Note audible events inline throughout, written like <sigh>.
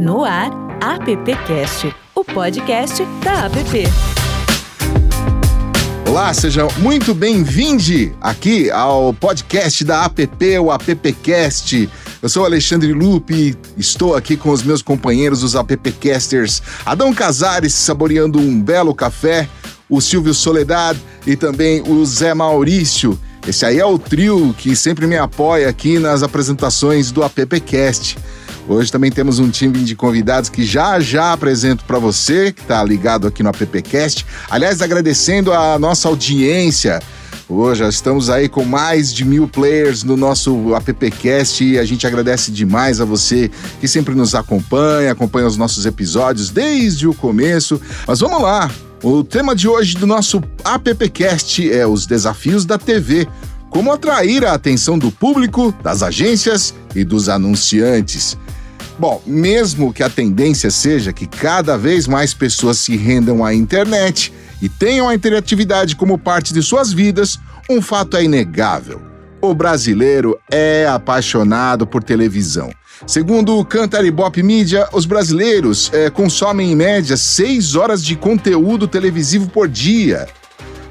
No ar, AppCast, o podcast da App. Olá, seja muito bem-vindo aqui ao podcast da APP, o AppCast. Eu sou Alexandre Lupe, estou aqui com os meus companheiros, os AppCasters, Adão Casares saboreando um belo café, o Silvio Soledad e também o Zé Maurício. Esse aí é o trio que sempre me apoia aqui nas apresentações do AppCast. Hoje também temos um time de convidados que já já apresento para você, que está ligado aqui no AppCast. Aliás, agradecendo a nossa audiência. Hoje estamos aí com mais de mil players no nosso AppCast e a gente agradece demais a você que sempre nos acompanha, acompanha os nossos episódios desde o começo. Mas vamos lá, o tema de hoje do nosso AppCast é os desafios da TV. Como atrair a atenção do público, das agências e dos anunciantes. Bom, mesmo que a tendência seja que cada vez mais pessoas se rendam à internet e tenham a interatividade como parte de suas vidas, um fato é inegável. O brasileiro é apaixonado por televisão. Segundo o Cantar Ibope Media, os brasileiros é, consomem em média seis horas de conteúdo televisivo por dia.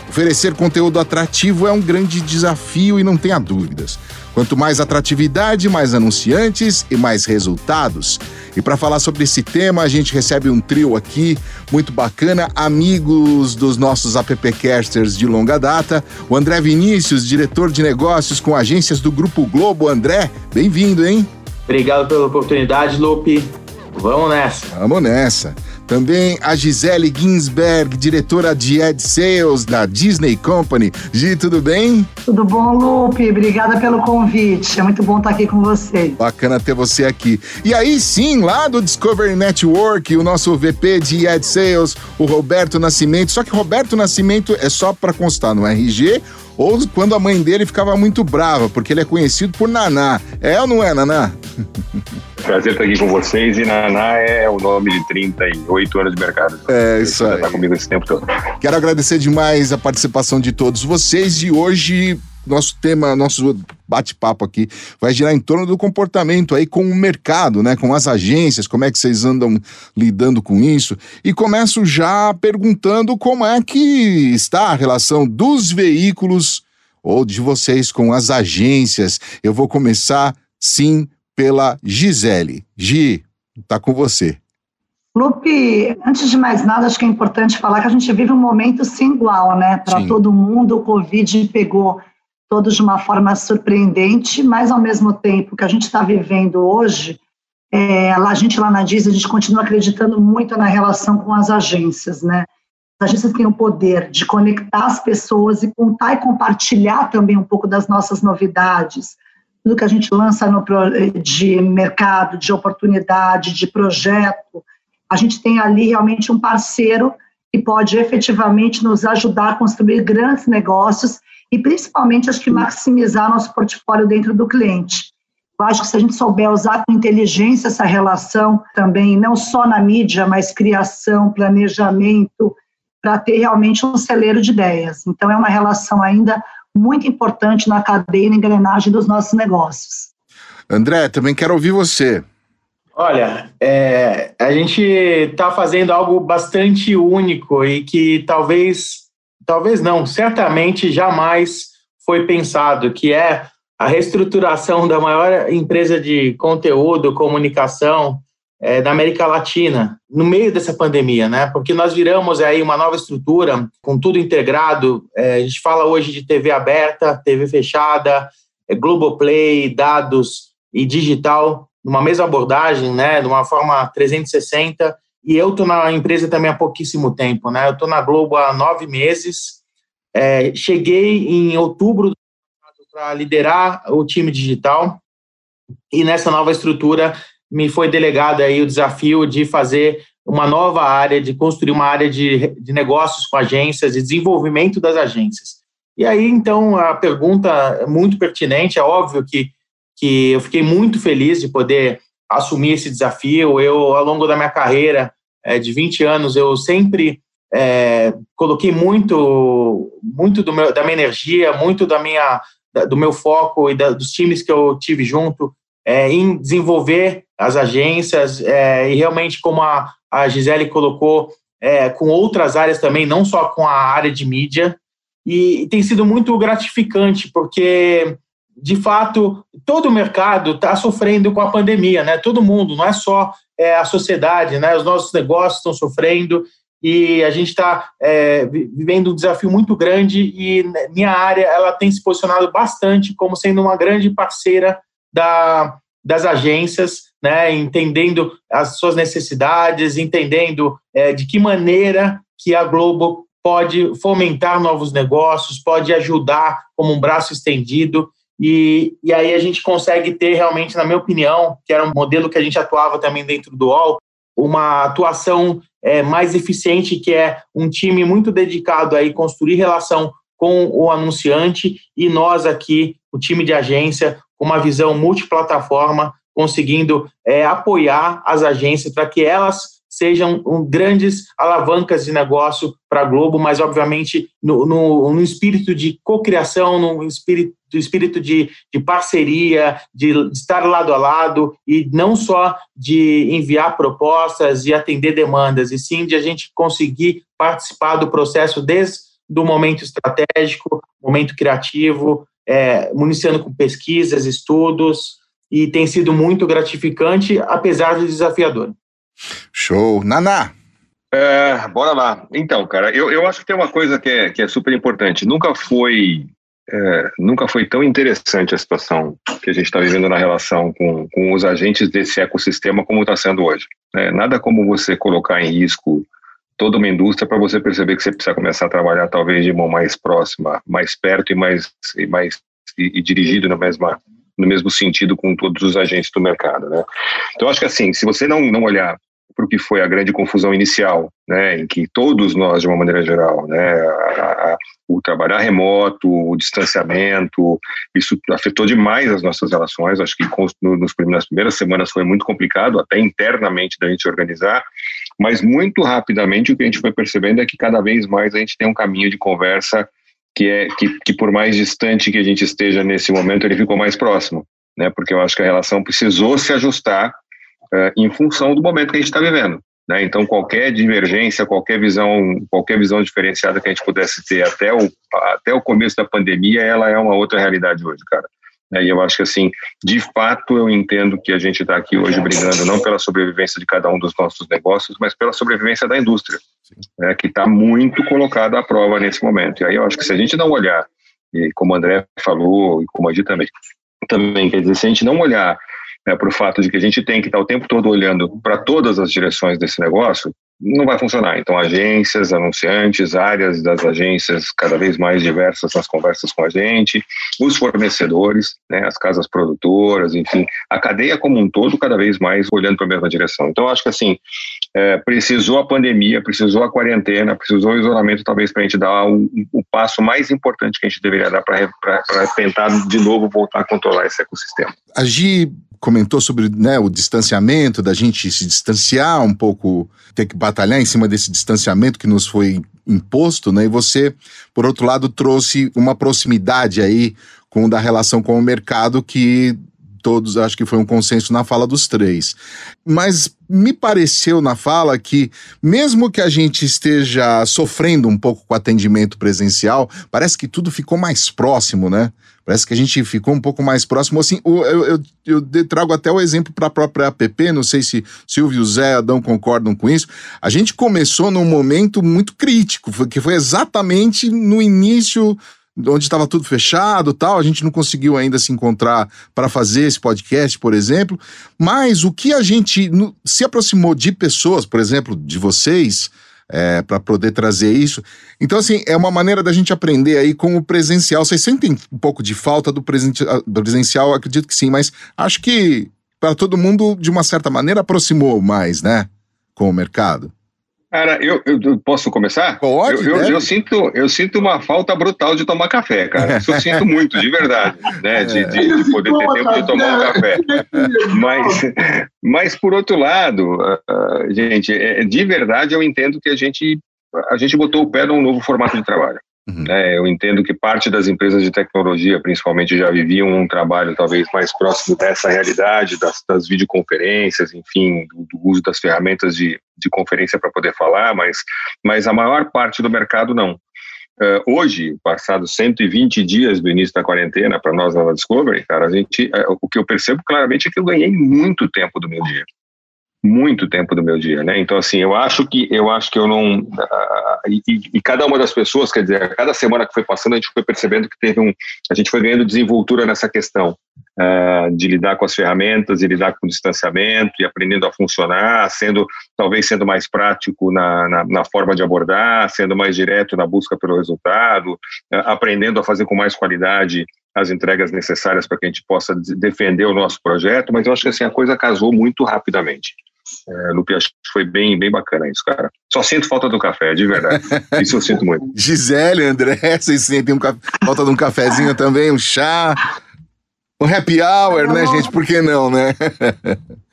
Oferecer conteúdo atrativo é um grande desafio e não tenha dúvidas. Quanto mais atratividade, mais anunciantes e mais resultados. E para falar sobre esse tema, a gente recebe um trio aqui muito bacana, amigos dos nossos appcasters de longa data. O André Vinícius, diretor de negócios com agências do Grupo Globo. André, bem-vindo, hein? Obrigado pela oportunidade, Lupe. Vamos nessa. Vamos nessa. Também a Gisele Ginsberg, diretora de Ad Sales da Disney Company. Gi, tudo bem? Tudo bom, Lupe? Obrigada pelo convite. É muito bom estar aqui com você. Bacana ter você aqui. E aí sim, lá do Discovery Network, o nosso VP de Ad Sales, o Roberto Nascimento. Só que Roberto Nascimento é só para constar no RG ou quando a mãe dele ficava muito brava, porque ele é conhecido por Naná. É ou não é, Naná? <laughs> Prazer estar aqui com vocês e Naná é o nome de 38 anos de mercado. É, isso aí. Está comigo esse tempo todo. Quero agradecer demais a participação de todos vocês e hoje nosso tema, nosso bate-papo aqui vai girar em torno do comportamento aí com o mercado, né? Com as agências, como é que vocês andam lidando com isso? E começo já perguntando como é que está a relação dos veículos ou de vocês com as agências. Eu vou começar, sim, pela Gisele. Gi, tá com você. Lupe, antes de mais nada, acho que é importante falar que a gente vive um momento sem igual, né? Para todo mundo, o Covid pegou todos de uma forma surpreendente, mas ao mesmo tempo que a gente está vivendo hoje, é, a gente lá na Disney, a gente continua acreditando muito na relação com as agências, né? As agências têm o poder de conectar as pessoas e contar e compartilhar também um pouco das nossas novidades, tudo que a gente lança no, de mercado, de oportunidade, de projeto. A gente tem ali realmente um parceiro que pode efetivamente nos ajudar a construir grandes negócios e principalmente acho que maximizar nosso portfólio dentro do cliente. Eu acho que se a gente souber usar com inteligência essa relação também, não só na mídia, mas criação, planejamento, para ter realmente um celeiro de ideias. Então é uma relação ainda muito importante na cadeia e na engrenagem dos nossos negócios. André, também quero ouvir você. Olha, é, a gente está fazendo algo bastante único e que talvez talvez não, certamente jamais foi pensado, que é a reestruturação da maior empresa de conteúdo, comunicação é, da América Latina, no meio dessa pandemia, né? Porque nós viramos aí uma nova estrutura, com tudo integrado. É, a gente fala hoje de TV aberta, TV fechada, é, Globoplay, dados e digital, numa mesma abordagem, né? De uma forma 360 e eu estou na empresa também há pouquíssimo tempo, né? Eu estou na Globo há nove meses. É, cheguei em outubro para liderar o time digital e nessa nova estrutura me foi delegado aí o desafio de fazer uma nova área, de construir uma área de, de negócios com agências, de desenvolvimento das agências. E aí, então, a pergunta é muito pertinente, é óbvio que, que eu fiquei muito feliz de poder assumir esse desafio. Eu, ao longo da minha carreira é, de 20 anos, eu sempre é, coloquei muito, muito meu, da minha energia, muito da minha, do meu foco e da, dos times que eu tive junto é, em desenvolver as agências, é, e realmente, como a, a Gisele colocou, é, com outras áreas também, não só com a área de mídia, e, e tem sido muito gratificante, porque de fato, todo o mercado está sofrendo com a pandemia, né? Todo mundo, não é só é, a sociedade, né? Os nossos negócios estão sofrendo e a gente está é, vivendo um desafio muito grande e minha área ela tem se posicionado bastante como sendo uma grande parceira da, das agências, né? Entendendo as suas necessidades, entendendo é, de que maneira que a Globo pode fomentar novos negócios, pode ajudar como um braço estendido e, e aí a gente consegue ter realmente, na minha opinião, que era um modelo que a gente atuava também dentro do UOL, uma atuação é, mais eficiente, que é um time muito dedicado a construir relação com o anunciante e nós aqui, o time de agência, com uma visão multiplataforma, conseguindo é, apoiar as agências para que elas sejam um, grandes alavancas de negócio para a Globo, mas obviamente no, no, no espírito de cocriação, no espírito, espírito de, de parceria, de, de, estar lado a lado e não só de enviar propostas e atender demandas, e sim de a gente conseguir participar do processo desde do momento estratégico, momento criativo, é, municiando com pesquisas, estudos, e tem sido muito gratificante, apesar de desafiador. Show. Naná. É, bora lá. Então, cara, eu, eu acho que tem uma coisa que é, que é super importante. Nunca foi é, nunca foi tão interessante a situação que a gente está vivendo na relação com, com os agentes desse ecossistema como está sendo hoje. É, nada como você colocar em risco toda uma indústria para você perceber que você precisa começar a trabalhar talvez de mão mais próxima, mais perto e mais e mais e, e dirigido na mesma no mesmo sentido com todos os agentes do mercado, né? Então acho que assim, se você não não olhar para o que foi a grande confusão inicial, né, em que todos nós, de uma maneira geral, né, a, a, o trabalhar remoto, o distanciamento, isso afetou demais as nossas relações. Acho que no, nos, nas primeiras semanas foi muito complicado, até internamente, da gente organizar, mas muito rapidamente o que a gente foi percebendo é que cada vez mais a gente tem um caminho de conversa que é que, que por mais distante que a gente esteja nesse momento, ele ficou mais próximo, né? Porque eu acho que a relação precisou se ajustar uh, em função do momento que a gente está vivendo. Né? Então, qualquer divergência, qualquer visão, qualquer visão diferenciada que a gente pudesse ter até o, até o começo da pandemia, ela é uma outra realidade hoje, cara. E eu acho que, assim, de fato, eu entendo que a gente está aqui hoje brigando não pela sobrevivência de cada um dos nossos negócios, mas pela sobrevivência da indústria, né, que está muito colocada à prova nesse momento. E aí eu acho que se a gente não olhar, e como o André falou, e como a Di também, também, quer dizer, se a gente não olhar né, para o fato de que a gente tem que estar o tempo todo olhando para todas as direções desse negócio, não vai funcionar. Então, agências, anunciantes, áreas das agências cada vez mais diversas nas conversas com a gente, os fornecedores, né, as casas produtoras, enfim, a cadeia como um todo cada vez mais olhando para a mesma direção. Então, acho que assim, é, precisou a pandemia, precisou a quarentena, precisou o isolamento, talvez para a gente dar o, o, passo mais importante que a gente deveria dar para tentar de novo voltar a controlar esse ecossistema. Agir comentou sobre né, o distanciamento, da gente se distanciar um pouco, ter que batalhar em cima desse distanciamento que nos foi imposto, né? E você, por outro lado, trouxe uma proximidade aí com da relação com o mercado que todos acho que foi um consenso na fala dos três. Mas me pareceu na fala que, mesmo que a gente esteja sofrendo um pouco com o atendimento presencial, parece que tudo ficou mais próximo, né? Parece que a gente ficou um pouco mais próximo. Assim, eu, eu, eu trago até o exemplo para a própria app, não sei se Silvio, Zé, Adão concordam com isso. A gente começou num momento muito crítico, que foi exatamente no início onde estava tudo fechado tal, a gente não conseguiu ainda se encontrar para fazer esse podcast, por exemplo, mas o que a gente se aproximou de pessoas, por exemplo, de vocês, é, para poder trazer isso. Então, assim, é uma maneira da gente aprender aí com o presencial. Vocês sentem um pouco de falta do presencial? Acredito que sim, mas acho que para todo mundo, de uma certa maneira, aproximou mais, né? Com o mercado. Cara, eu, eu, posso começar? Pode. Eu, eu, eu, sinto, eu sinto uma falta brutal de tomar café, cara. Isso eu sinto muito, de verdade, né? <laughs> De, de, de poder ter tempo de tomar um café. Mas, mas por outro lado, uh, gente, é, de verdade eu entendo que a gente, a gente botou o pé num novo formato de trabalho. Uhum. É, eu entendo que parte das empresas de tecnologia, principalmente, já viviam um trabalho talvez mais próximo dessa realidade, das, das videoconferências, enfim, do, do, uso das ferramentas de, de conferência para poder falar, mas, mas a maior parte do mercado não. Uh, hoje, passados 120 dias do início da quarentena, para nós na Discovery, cara, a gente, uh, o que eu percebo claramente é que eu ganhei muito tempo do meu dia muito tempo do meu dia, né? Então assim, eu acho que eu acho que eu não uh, e, e, cada uma das pessoas, quer dizer, cada semana que foi passando, a gente foi percebendo que teve um, a gente foi ganhando desenvoltura nessa questão uh, de lidar com as ferramentas, de lidar com o distanciamento e aprendendo a funcionar, sendo talvez sendo mais prático na, na, na forma de abordar, sendo mais direto na busca pelo resultado, uh, aprendendo a fazer com mais qualidade as entregas necessárias para que a gente possa defender o nosso projeto, mas eu acho que assim a coisa casou muito rapidamente. É, Lupe, acho que foi bem, bem bacana isso, cara. Só sinto falta do café, de verdade. <laughs> Isso eu sinto muito. Gisele, André, <laughs> vocês sentem um falta de um cafezinho também, um chá, um happy hour, né, gente? Por que não, né? <laughs>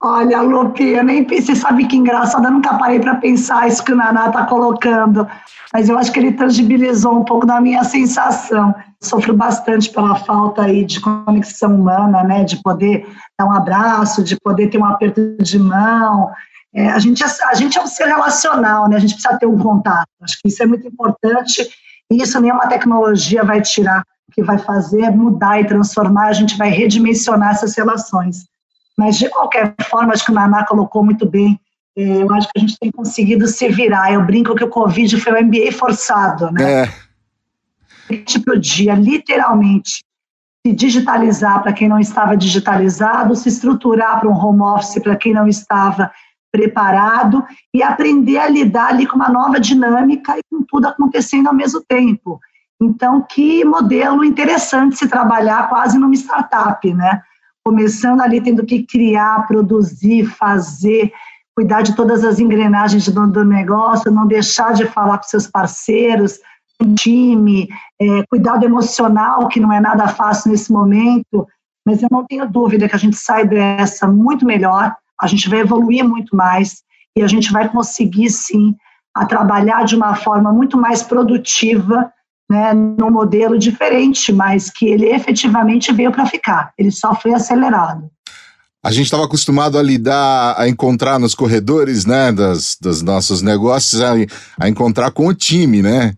Olha, Lupe, eu nem pensei, sabe que engraçado, eu nunca parei para pensar isso que o Naná está colocando, mas eu acho que ele tangibilizou um pouco da minha sensação. Sofro bastante pela falta aí de conexão humana, né, de poder dar um abraço, de poder ter um aperto de mão. É, a, gente, é, a gente é um ser relacional, né, a gente precisa ter um contato. Acho que isso é muito importante e isso nenhuma tecnologia vai tirar. O que vai fazer é mudar e transformar, a gente vai redimensionar essas relações. Mas, de qualquer forma, acho que o Naná colocou muito bem. É, eu acho que a gente tem conseguido se virar. Eu brinco que o Covid foi o MBA forçado, né? É. Tipo, dia, literalmente, se digitalizar para quem não estava digitalizado, se estruturar para um home office para quem não estava preparado e aprender a lidar ali com uma nova dinâmica e com tudo acontecendo ao mesmo tempo. Então, que modelo interessante se trabalhar quase numa startup, né? Começando ali tendo que criar, produzir, fazer, cuidar de todas as engrenagens do, do negócio, não deixar de falar com seus parceiros, time, é, cuidado emocional, que não é nada fácil nesse momento, mas eu não tenho dúvida que a gente sai dessa muito melhor, a gente vai evoluir muito mais e a gente vai conseguir, sim, a trabalhar de uma forma muito mais produtiva né, num modelo diferente, mas que ele efetivamente veio para ficar. Ele só foi acelerado. A gente estava acostumado a lidar, a encontrar nos corredores, né, das, dos nossos negócios, a, a encontrar com o time, né?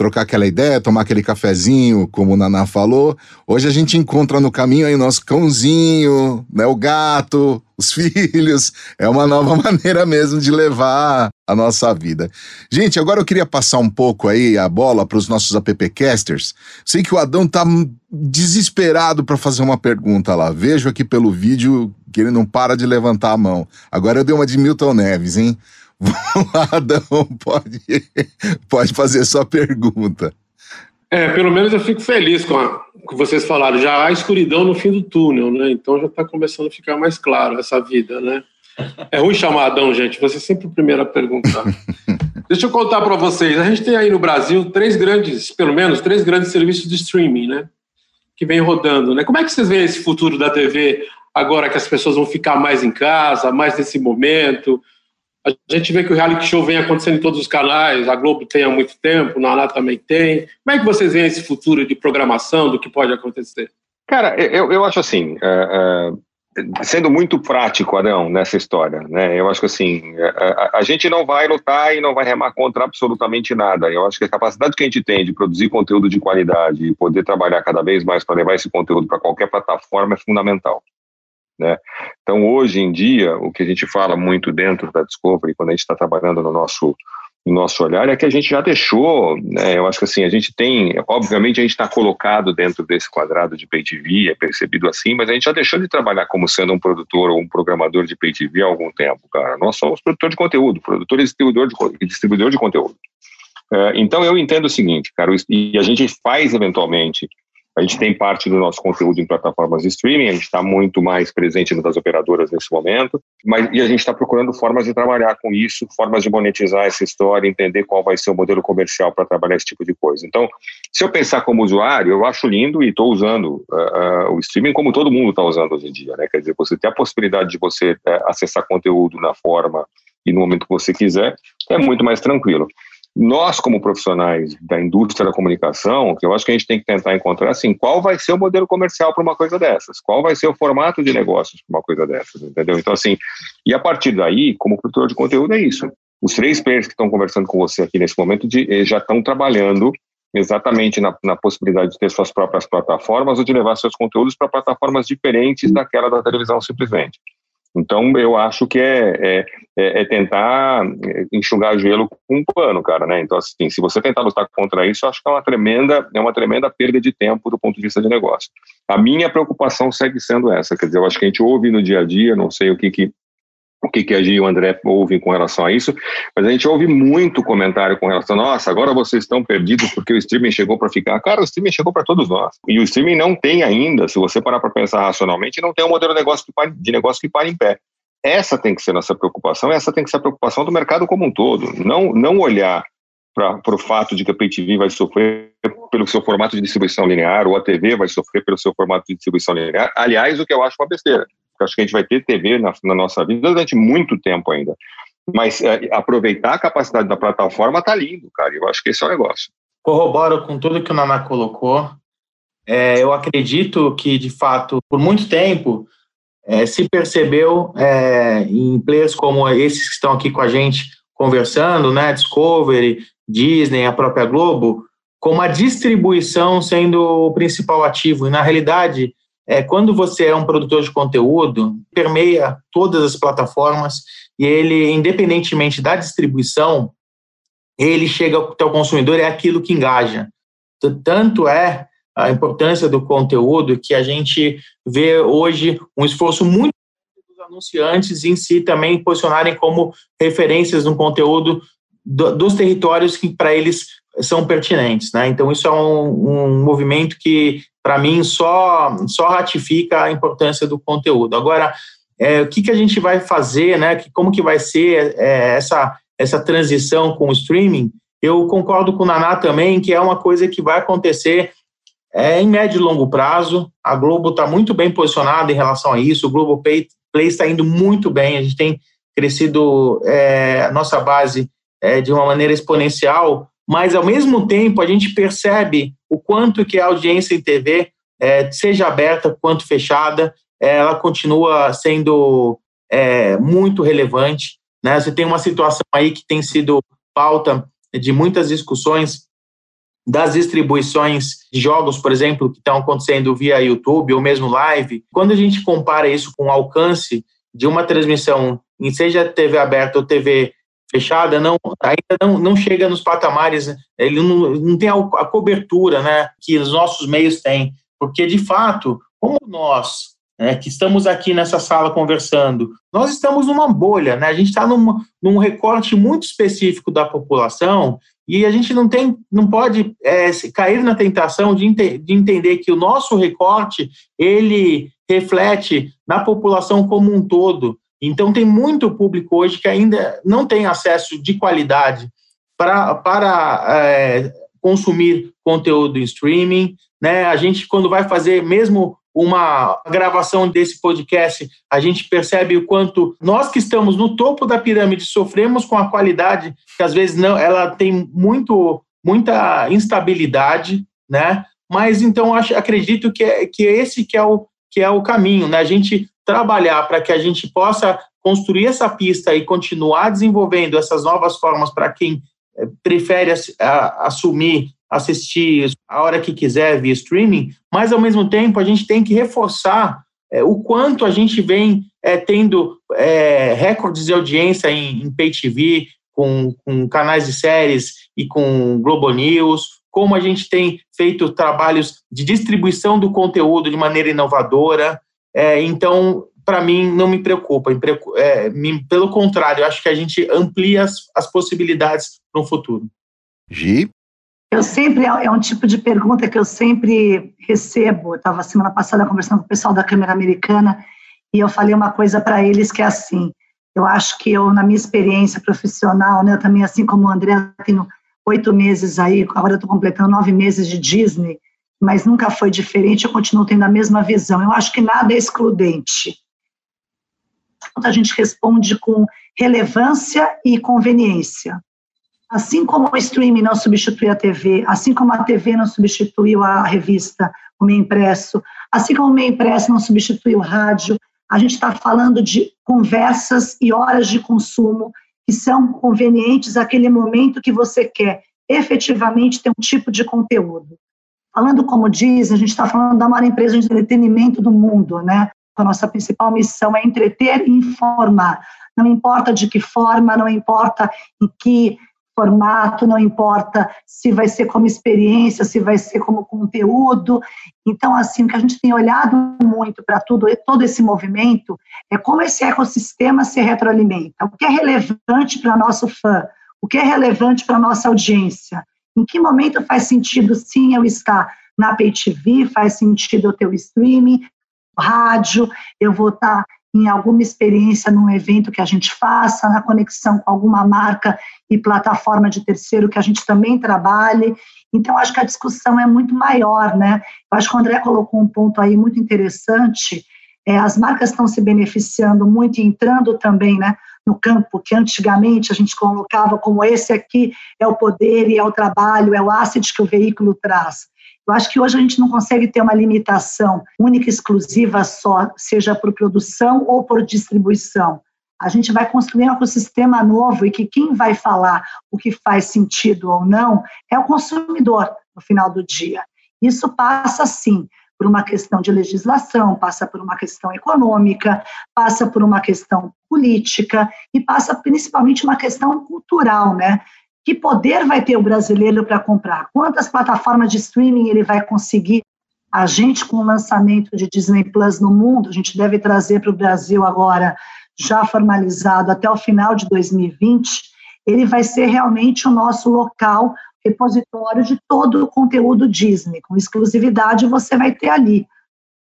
Trocar aquela ideia, tomar aquele cafezinho, como o Naná falou. Hoje a gente encontra no caminho aí nosso cãozinho, né, o gato, os <laughs> filhos. É uma nova maneira mesmo de levar a nossa vida. Gente, agora eu queria passar um pouco aí a bola para os nossos appcasters. Sei que o Adão tá desesperado para fazer uma pergunta lá. Vejo aqui pelo vídeo que ele não para de levantar a mão. Agora eu dei uma de Milton Neves, hein? Vamos <laughs> lá, Adão, pode, pode fazer sua pergunta. É, pelo menos eu fico feliz com o que vocês falaram. Já há escuridão no fim do túnel, né? Então já está começando a ficar mais claro essa vida, né? É ruim chamar Adão, gente. Você é sempre o primeiro a perguntar. <laughs> Deixa eu contar para vocês. A gente tem aí no Brasil três grandes, pelo menos, três grandes serviços de streaming, né? Que vem rodando, né? Como é que vocês veem esse futuro da TV agora que as pessoas vão ficar mais em casa, mais nesse momento? A gente vê que o reality show vem acontecendo em todos os canais, a Globo tem há muito tempo, o Naná também tem. Como é que vocês veem esse futuro de programação, do que pode acontecer? Cara, eu, eu acho assim, uh, uh, sendo muito prático, Adão, nessa história, né? Eu acho que assim, a, a, gente não vai lutar e não vai remar contra absolutamente nada. Eu acho que a capacidade que a gente tem de produzir conteúdo de qualidade e poder trabalhar cada vez mais para levar esse conteúdo para qualquer plataforma é fundamental. Né? Então, hoje em dia, o que a gente fala muito dentro da Discovery, quando a gente está trabalhando no nosso, no nosso olhar, é que a gente já deixou, né, eu acho que assim, a gente tem, obviamente a gente está colocado dentro desse quadrado de Pay é percebido assim, mas a gente já deixou de trabalhar como sendo um produtor ou um programador de Pay há algum tempo, cara. Nós somos produtor de conteúdo, produtor e distribuidor de, distribuidor de conteúdo. É, então, eu entendo o seguinte, cara, e a gente faz eventualmente a gente tem parte do nosso conteúdo em plataformas de streaming, a gente está muito mais presente nas operadoras nesse momento, mas e a gente está procurando formas de trabalhar com isso, formas de monetizar essa história, entender qual vai ser o modelo comercial para trabalhar esse tipo de coisa. Então, se eu pensar como usuário, eu acho lindo e estou usando uh, uh, o streaming como todo mundo está usando hoje em dia, né? Quer dizer, você ter a possibilidade de você uh, acessar conteúdo na forma e no momento que você quiser, é muito mais tranquilo. Nós, como profissionais da indústria da comunicação, que eu acho que a gente tem que tentar encontrar, assim, qual vai ser o modelo comercial para uma coisa dessas? Qual vai ser o formato de negócios para uma coisa dessas, entendeu? Então, assim, e a partir daí, como produtor de conteúdo, é isso. Os três players que estão conversando com você aqui nesse momento de, eh, já estão trabalhando exatamente na, na, possibilidade de ter suas próprias plataformas ou de levar seus conteúdos para plataformas diferentes daquela da televisão simplesmente. Então, eu acho que é, é, é, é tentar enxugar gelo com um pano, cara, né? Então, assim, se você tentar lutar contra isso, acho que é uma tremenda, é uma tremenda perda de tempo do ponto de vista de negócio. A minha preocupação segue sendo essa, quer dizer, eu acho que a gente ouve no dia a dia, não sei o que, que o que, que a Gia e o André ouvem com relação a isso, mas a gente ouve muito comentário com relação, nossa, agora vocês estão perdidos porque o streaming chegou para ficar. Cara, o streaming chegou para todos nós. E o streaming não tem ainda, se você parar para pensar racionalmente, não tem um modelo de negócio, que pare, de negócio que pare em pé. Essa tem que ser nossa preocupação, essa tem que ser a preocupação do mercado como um todo. Não, não olhar para o fato de que a Pay TV vai sofrer pelo seu formato de distribuição linear, ou a TV vai sofrer pelo seu formato de distribuição linear. Aliás, o que eu acho uma besteira acho que a gente vai ter TV na, na nossa vida durante muito tempo ainda. Mas é, aproveitar a capacidade da plataforma tá lindo, cara. Eu acho que esse é o negócio. Corroboro com tudo que o Naná colocou. É, eu acredito que, de fato, por muito tempo, é, se percebeu é, em players como esses que estão aqui com a gente conversando, né, Discovery, Disney, a própria Globo, como a distribuição sendo o principal ativo. E, na realidade, é, quando você é um produtor de conteúdo, permeia todas as plataformas e ele, independentemente da distribuição, ele chega até o consumidor, é aquilo que engaja. Tanto é a importância do conteúdo que a gente vê hoje um esforço muito dos anunciantes em si também posicionarem como referências no conteúdo do, dos territórios que para eles são pertinentes, né? Então isso é um, um movimento que para mim, só, só ratifica a importância do conteúdo. Agora, é, o que, que a gente vai fazer, né? Que, como que vai ser é, essa, essa transição com o streaming? Eu concordo com o Naná também que é uma coisa que vai acontecer é, em médio e longo prazo. A Globo está muito bem posicionada em relação a isso. O Globo Play, está indo muito bem. A gente tem crescido é, a nossa base é, de uma maneira exponencial mas ao mesmo tempo a gente percebe o quanto que a audiência em TV, é, seja aberta quanto fechada, é, ela continua sendo é, muito relevante. Né? Você tem uma situação aí que tem sido pauta de muitas discussões das distribuições de jogos, por exemplo, que estão acontecendo via YouTube ou mesmo live. Quando a gente compara isso com o alcance de uma transmissão, seja TV aberta ou TV fechada não ainda não, não chega nos patamares, ele não, não tem a, a, cobertura né, que os nossos meios têm, porque de fato, como nós né, que estamos aqui nessa sala conversando, nós estamos numa bolha, né, a gente está num, num recorte muito específico da população e a gente não tem, não pode é, cair na tentação de, de entender que o nosso recorte ele reflete na população como um todo então, tem muito público hoje que ainda não tem acesso de qualidade pra, para é, consumir conteúdo em streaming. Né? A gente, quando vai fazer mesmo uma gravação desse podcast, a gente percebe o quanto nós que estamos no topo da pirâmide sofremos com a qualidade que às vezes não, ela tem muito muita instabilidade, né? Mas então acho, acredito que é, que esse que é o que é o caminho, né? A gente trabalhar para que a gente possa construir essa pista e continuar desenvolvendo essas novas formas para quem eh, prefere assumir, assistir a hora que quiser via streaming, mas ao mesmo tempo a gente tem que reforçar é, o quanto a gente vem é, tendo é, recordes de audiência em, em pay TV, com, com canais de séries e com Globo News, como a gente tem feito trabalhos de distribuição do conteúdo de maneira inovadora, é, então, para mim, não me preocupa. É, me, pelo contrário, eu acho que a gente amplia as, as possibilidades para o futuro. Gi? Eu sempre, é um tipo de pergunta que eu sempre recebo. Eu estava semana passada conversando com o pessoal da Câmara Americana e eu falei uma coisa para eles que é assim: eu acho que eu, na minha experiência profissional, né, eu também, assim como o André, tenho oito meses aí, agora eu estou completando nove meses de Disney mas nunca foi diferente, eu continuo tendo a mesma visão. Eu acho que nada é excludente. A gente responde com relevância e conveniência. Assim como o streaming não substitui a TV, assim como a TV não substituiu a revista, o meio impresso, assim como o meio impresso não substitui o rádio, a gente está falando de conversas e horas de consumo que são convenientes àquele momento que você quer efetivamente ter um tipo de conteúdo. Falando como diz, a gente está falando da maior empresa de entretenimento do mundo, né? A nossa principal missão é entreter e informar. Não importa de que forma, não importa em que formato, não importa se vai ser como experiência, se vai ser como conteúdo. Então, assim, o que a gente tem olhado muito para tudo, todo esse movimento, é como esse ecossistema se retroalimenta. O que é relevante para nosso fã, o que é relevante para nossa audiência. Em que momento faz sentido, sim, eu estar na Pay TV, faz sentido eu ter o streaming, rádio, eu vou estar em alguma experiência num evento que a gente faça, na conexão com alguma marca e plataforma de terceiro que a gente também trabalhe. Então, acho que a discussão é muito maior, né? Eu acho que o André colocou um ponto aí muito interessante. É, as marcas estão se beneficiando muito e entrando também, né? No campo que antigamente a gente colocava como esse aqui é o poder e é o trabalho, é o asset que o veículo traz. Eu acho que hoje a gente não consegue ter uma limitação única e exclusiva só, seja por produção ou por distribuição. A gente vai construir um ecossistema novo e que quem vai falar o que faz sentido ou não é o consumidor no final do dia. Isso passa, sim, por uma questão de legislação, passa por uma questão econômica, passa por uma questão política e passa principalmente uma questão cultural, né? Que poder vai ter o brasileiro para comprar? Quantas plataformas de streaming ele vai conseguir? A gente, com o lançamento de Disney Plus no mundo, a gente deve trazer para o Brasil agora, já formalizado até o final de 2020, ele vai ser realmente o nosso local repositório de todo o conteúdo Disney, com exclusividade você vai ter ali.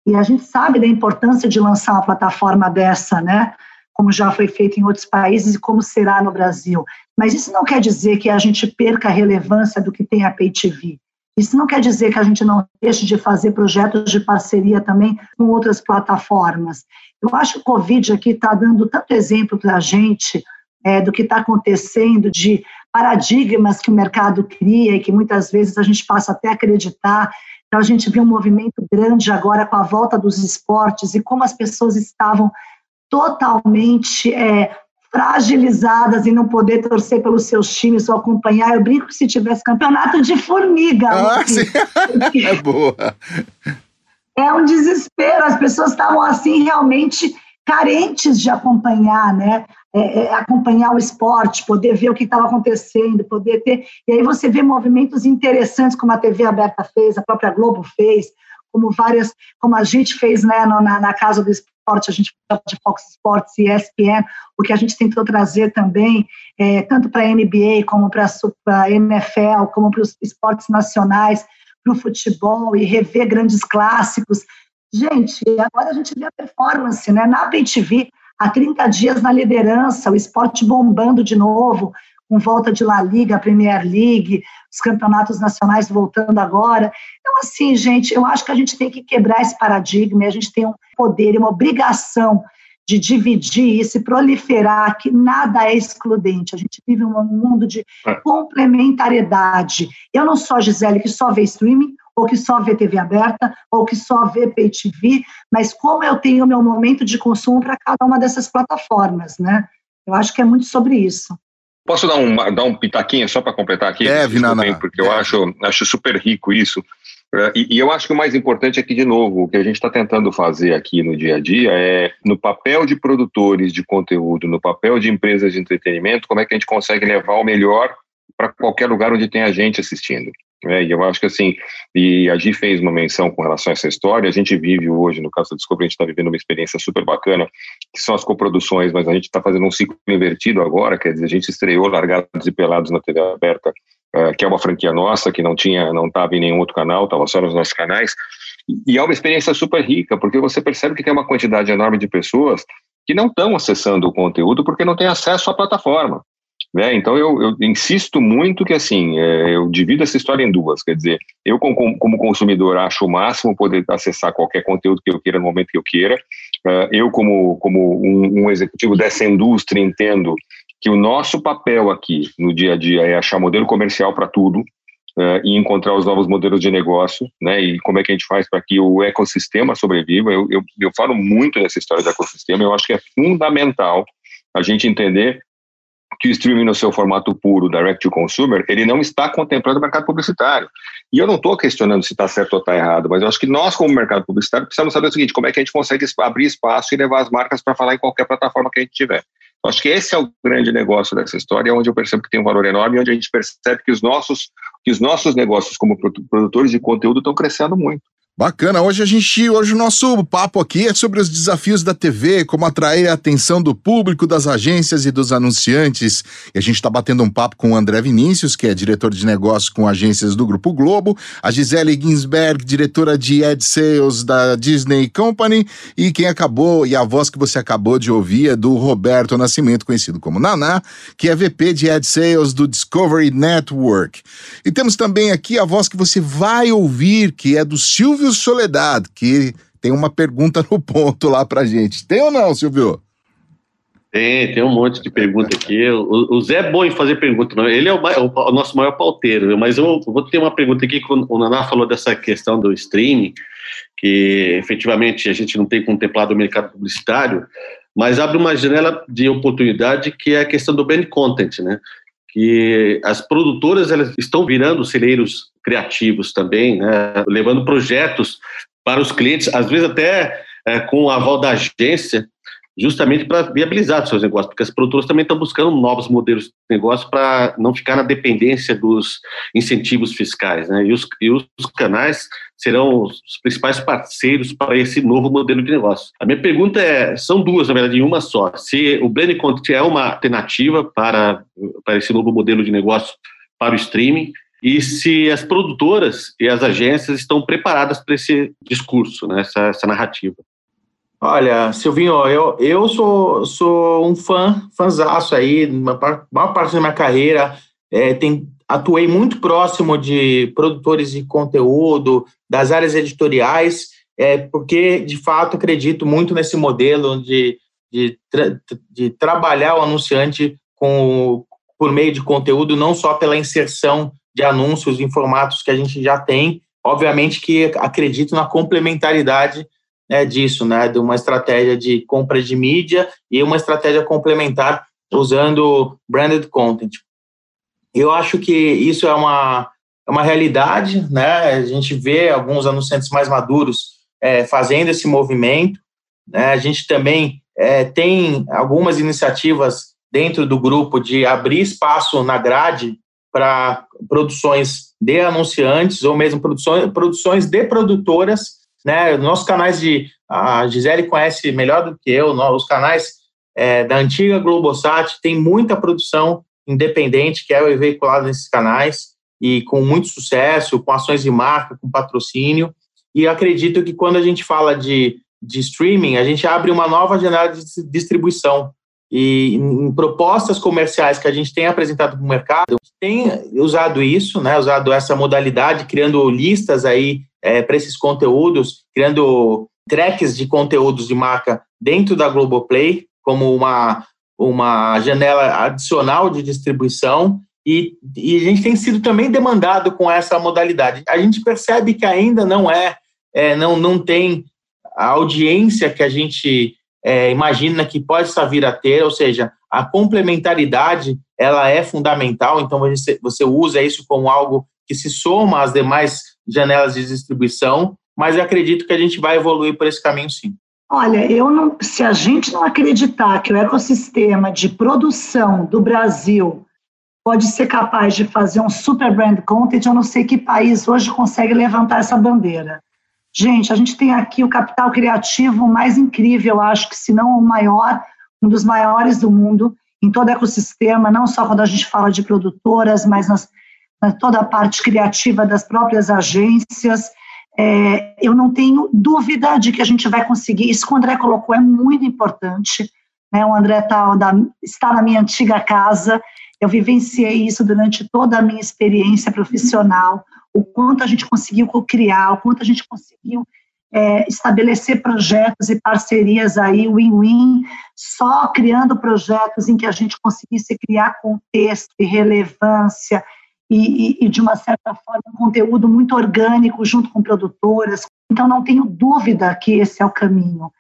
E a gente sabe da importância de lançar uma plataforma dessa, né? Como já foi feito em outros países e como será no Brasil. Mas isso não quer dizer que a gente perca a relevância do que tem a Pay TV. Isso não quer dizer que a gente não deixe de fazer projetos de parceria também com outras plataformas. Eu acho que o Covid aqui está dando tanto exemplo para a gente é, do que está acontecendo, de paradigmas que o mercado cria e que muitas vezes a gente passa até a acreditar. Então, a gente viu um movimento grande agora com a volta dos esportes e como as pessoas estavam totalmente é, fragilizadas em não poder torcer pelos seus times ou acompanhar. Eu brinco que se tivesse campeonato de formiga. Ah, sim. <laughs> é boa. É um desespero. As pessoas estavam assim realmente carentes de acompanhar, né? É, é, acompanhar o esporte, poder ver o que estava acontecendo, poder ter. E aí você vê movimentos interessantes como a TV aberta fez, a própria Globo fez, como várias, como a gente fez né, na, na Casa do Esporte, a gente de Fox Sports e ESPN, o que a gente tentou trazer também, é, tanto para a NBA como para a NFL, como para os esportes nacionais, para o futebol e rever grandes clássicos. Gente, agora a gente vê a performance, né? Na PTV, há 30 dias na liderança, o esporte bombando de novo, com volta de La Liga, Premier League, os campeonatos nacionais voltando agora. Então, assim, gente, eu acho que a gente tem que quebrar esse paradigma, a gente tem um poder e uma obrigação de dividir isso e proliferar, que nada é excludente. A gente vive um mundo de é. complementariedade. Eu não sou a Gisele que só vê streaming, ou que só vê TV aberta, ou que só vê Pay TV, mas como eu tenho o meu momento de consumo para cada uma dessas plataformas, né? Eu acho que é muito sobre isso. Posso dar um, dar um pitaquinho só para completar aqui? Deve, Nana. Porque eu acho, acho super rico isso. É, e, e, eu acho que o mais importante é que, de novo, o que a gente está tentando fazer aqui no dia a dia é, no papel de produtores de conteúdo, no papel de empresas de entretenimento, como é que a gente consegue levar o melhor para qualquer lugar onde tem a gente assistindo. É, e eu acho que assim, e a Gi fez uma menção com relação a essa história, a gente vive hoje, no caso da Descobre, a gente está vivendo uma experiência super bacana, que são as coproduções, mas a gente está fazendo um ciclo invertido agora, quer dizer, a gente estreou Largados e Pelados na TV aberta, uh, que é uma franquia nossa, que não tinha, não estava em nenhum outro canal, estava só nos nossos canais, e é uma experiência super rica, porque você percebe que tem uma quantidade enorme de pessoas que não estão acessando o conteúdo porque não têm acesso à plataforma. Né? Então eu, eu, insisto muito que assim é, eu divido essa história em duas, quer dizer, eu como, como, consumidor acho o máximo poder acessar qualquer conteúdo que eu queira no momento que eu queira. Uh, eu como como um, um, executivo dessa indústria entendo que o nosso papel aqui no dia a dia é achar modelo comercial para tudo, uh, e encontrar os novos modelos de negócio, né? E como é que a gente faz para que o ecossistema sobreviva. Eu, eu, eu falo muito dessa história do ecossistema, eu acho que é fundamental a gente entender que o streaming no seu formato puro, direct to consumer, ele não está contemplando o mercado publicitário. E eu não estou questionando se está certo ou está errado, mas eu acho que nós, como mercado publicitário, precisamos saber o seguinte: como é que a gente consegue abrir espaço e levar as marcas para falar em qualquer plataforma que a gente tiver. Eu acho que esse é o grande negócio dessa história, onde eu percebo que tem um valor enorme, onde a gente percebe que os nossos, que os nossos negócios como produtores de conteúdo estão crescendo muito. Bacana. Hoje a gente, hoje o nosso papo aqui é sobre os desafios da TV, como atrair a atenção do público, das agências e dos anunciantes. E a gente está batendo um papo com o André Vinícius, que é diretor de negócios com agências do Grupo Globo, a Gisele Ginsberg, diretora de Ad Sales da Disney Company, e quem acabou, e a voz que você acabou de ouvir é do Roberto Nascimento, conhecido como Naná, que é VP de Ad Sales do Discovery Network. E temos também aqui a voz que você vai ouvir, que é do Silvio Silvio Soledad, que tem uma pergunta no ponto lá pra gente. Tem ou não, Silvio? Tem, tem um monte de pergunta aqui. O, o Zé é bom em fazer pergunta, não? ele é o, o, nosso maior pauteiro, mas eu vou ter uma pergunta aqui, o Naná falou dessa questão do streaming, que efetivamente a gente não tem contemplado o mercado publicitário, mas abre uma janela de oportunidade que é a questão do brand content, né? Que as produtoras elas estão virando celeiros criativos também, né? levando projetos para os clientes, às vezes até é, com o aval da agência, justamente para viabilizar os seus negócios, porque as produtoras também estão buscando novos modelos de negócio para não ficar na dependência dos incentivos fiscais, né? E os, e os canais serão os principais parceiros para esse novo modelo de negócio. A minha pergunta é, são duas, na verdade, em uma só. Se o Blend Content é uma alternativa para, para esse novo modelo de negócio para o streaming, e se as produtoras e as agências estão preparadas para esse discurso, né, essa, essa narrativa. Olha, Silvinho, eu, eu sou, sou um fã, fãzaço aí, uma maior parte da minha carreira, é, tem, atuei muito próximo de produtores de conteúdo, das áreas editoriais, é, porque, de fato, acredito muito nesse modelo de, de, tra de trabalhar o anunciante com, por meio de conteúdo, não só pela inserção de anúncios em formatos que a gente já tem. Obviamente que acredito na complementaridade né, disso, né, de uma estratégia de compra de mídia e uma estratégia complementar usando branded content. Eu acho que isso é uma, é uma realidade, né? A gente vê alguns anunciantes mais maduros é, fazendo esse movimento. Né? A gente também é, tem algumas iniciativas dentro do grupo de abrir espaço na grade para produções de anunciantes ou mesmo produções, produções de produtoras. Né? Nossos canais de. A Gisele conhece melhor do que eu, os canais é, da antiga Globosat tem muita produção independente que é veiculada nesses canais e com muito sucesso, com ações de marca, com patrocínio. E acredito que quando a gente fala de, de streaming, a gente abre uma nova janela de distribuição e em propostas comerciais que a gente tem apresentado para o mercado, tem usado isso, né, usado essa modalidade, criando listas aí é, para esses conteúdos, criando tracks de conteúdos de marca dentro da Globoplay, como uma, uma janela adicional de distribuição, e, e a gente tem sido também demandado com essa modalidade. A gente percebe que ainda não é, é não, não tem a audiência que a gente é, imagina que pode vir a ter, ou seja, a complementaridade ela é fundamental, então você, você usa isso como algo que se soma às demais janelas de distribuição, mas eu acredito que a gente vai evoluir por esse caminho sim. Olha, eu não, se a gente não acreditar que o ecossistema de produção do Brasil pode ser capaz de fazer um super brand content, eu não sei que país hoje consegue levantar essa bandeira. Gente, a gente tem aqui o capital criativo mais incrível, eu acho que se não o maior, um dos maiores do mundo, em todo o ecossistema, não só quando a gente fala de produtoras, mas nas, na toda a parte criativa das próprias agências. É, eu não tenho dúvida de que a gente vai conseguir. Isso que o André colocou é muito importante. Né? O André tá, está na minha antiga casa, eu vivenciei isso durante toda a minha experiência profissional o quanto a gente conseguiu criar, o quanto a gente conseguiu é, estabelecer projetos e parcerias aí win-win, só criando projetos em que a gente conseguisse criar contexto e relevância e, e, de uma certa forma, um conteúdo muito orgânico junto com produtoras. Então, não tenho dúvida que esse é o caminho.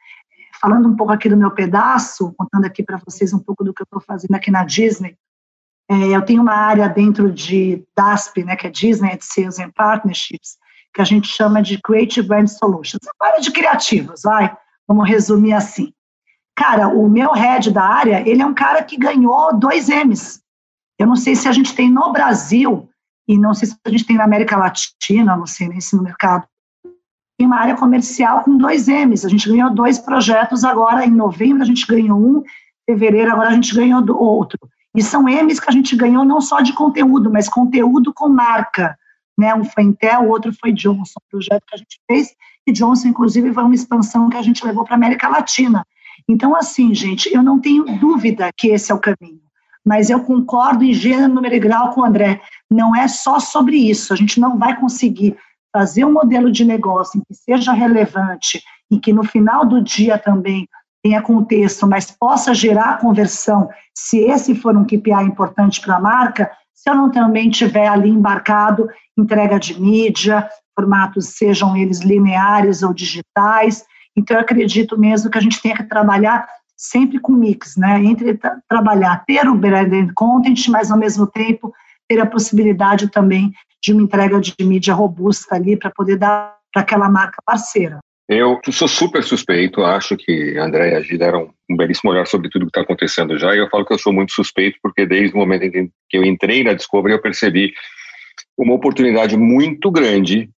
Falando um pouco aqui do meu pedaço, contando aqui para vocês um pouco do que eu estou fazendo aqui na Disney, é, eu tenho uma área dentro de DASP, né, que é Disney Sales and Partnerships, que a gente chama de Creative Brand Solutions. É uma área de criativos, vai? Vamos resumir assim. Cara, o meu head da área, ele é um cara que ganhou dois M's. Eu não sei se a gente tem no Brasil, e não sei se a gente tem na América Latina, não sei nem se no mercado, tem uma área comercial com dois M's. A gente ganhou dois projetos agora, em novembro a gente ganhou um, em fevereiro agora a gente ganhou outro. E são M's que a gente ganhou não só de conteúdo, mas conteúdo com marca né? Um foi Intel, o outro foi Johnson, projeto que a gente fez, e Johnson, inclusive, foi uma expansão que a gente levou para a América Latina. Então, assim, gente, eu não tenho dúvida que esse é o caminho, mas eu concordo em gênero, número e grau com o André, não é só sobre isso, a gente não vai conseguir fazer um modelo de negócio que seja relevante e que no final do dia também tenha contexto, mas possa gerar conversão, se esse for um KPI importante para a marca, se eu não também tiver ali embarcado entrega de mídia, formatos sejam eles lineares ou digitais. Então, eu acredito mesmo que a gente tem que trabalhar sempre com mix, né? Entre trabalhar, ter o branded content, mas ao mesmo tempo ter a possibilidade também de uma entrega de mídia robusta ali para poder dar para aquela marca parceira. Eu sou super suspeito, acho que André e a Gida deram um belíssimo olhar sobre tudo que está acontecendo já, e eu falo que eu sou muito suspeito porque desde o momento em que eu entrei na Discovery eu percebi uma oportunidade muito grande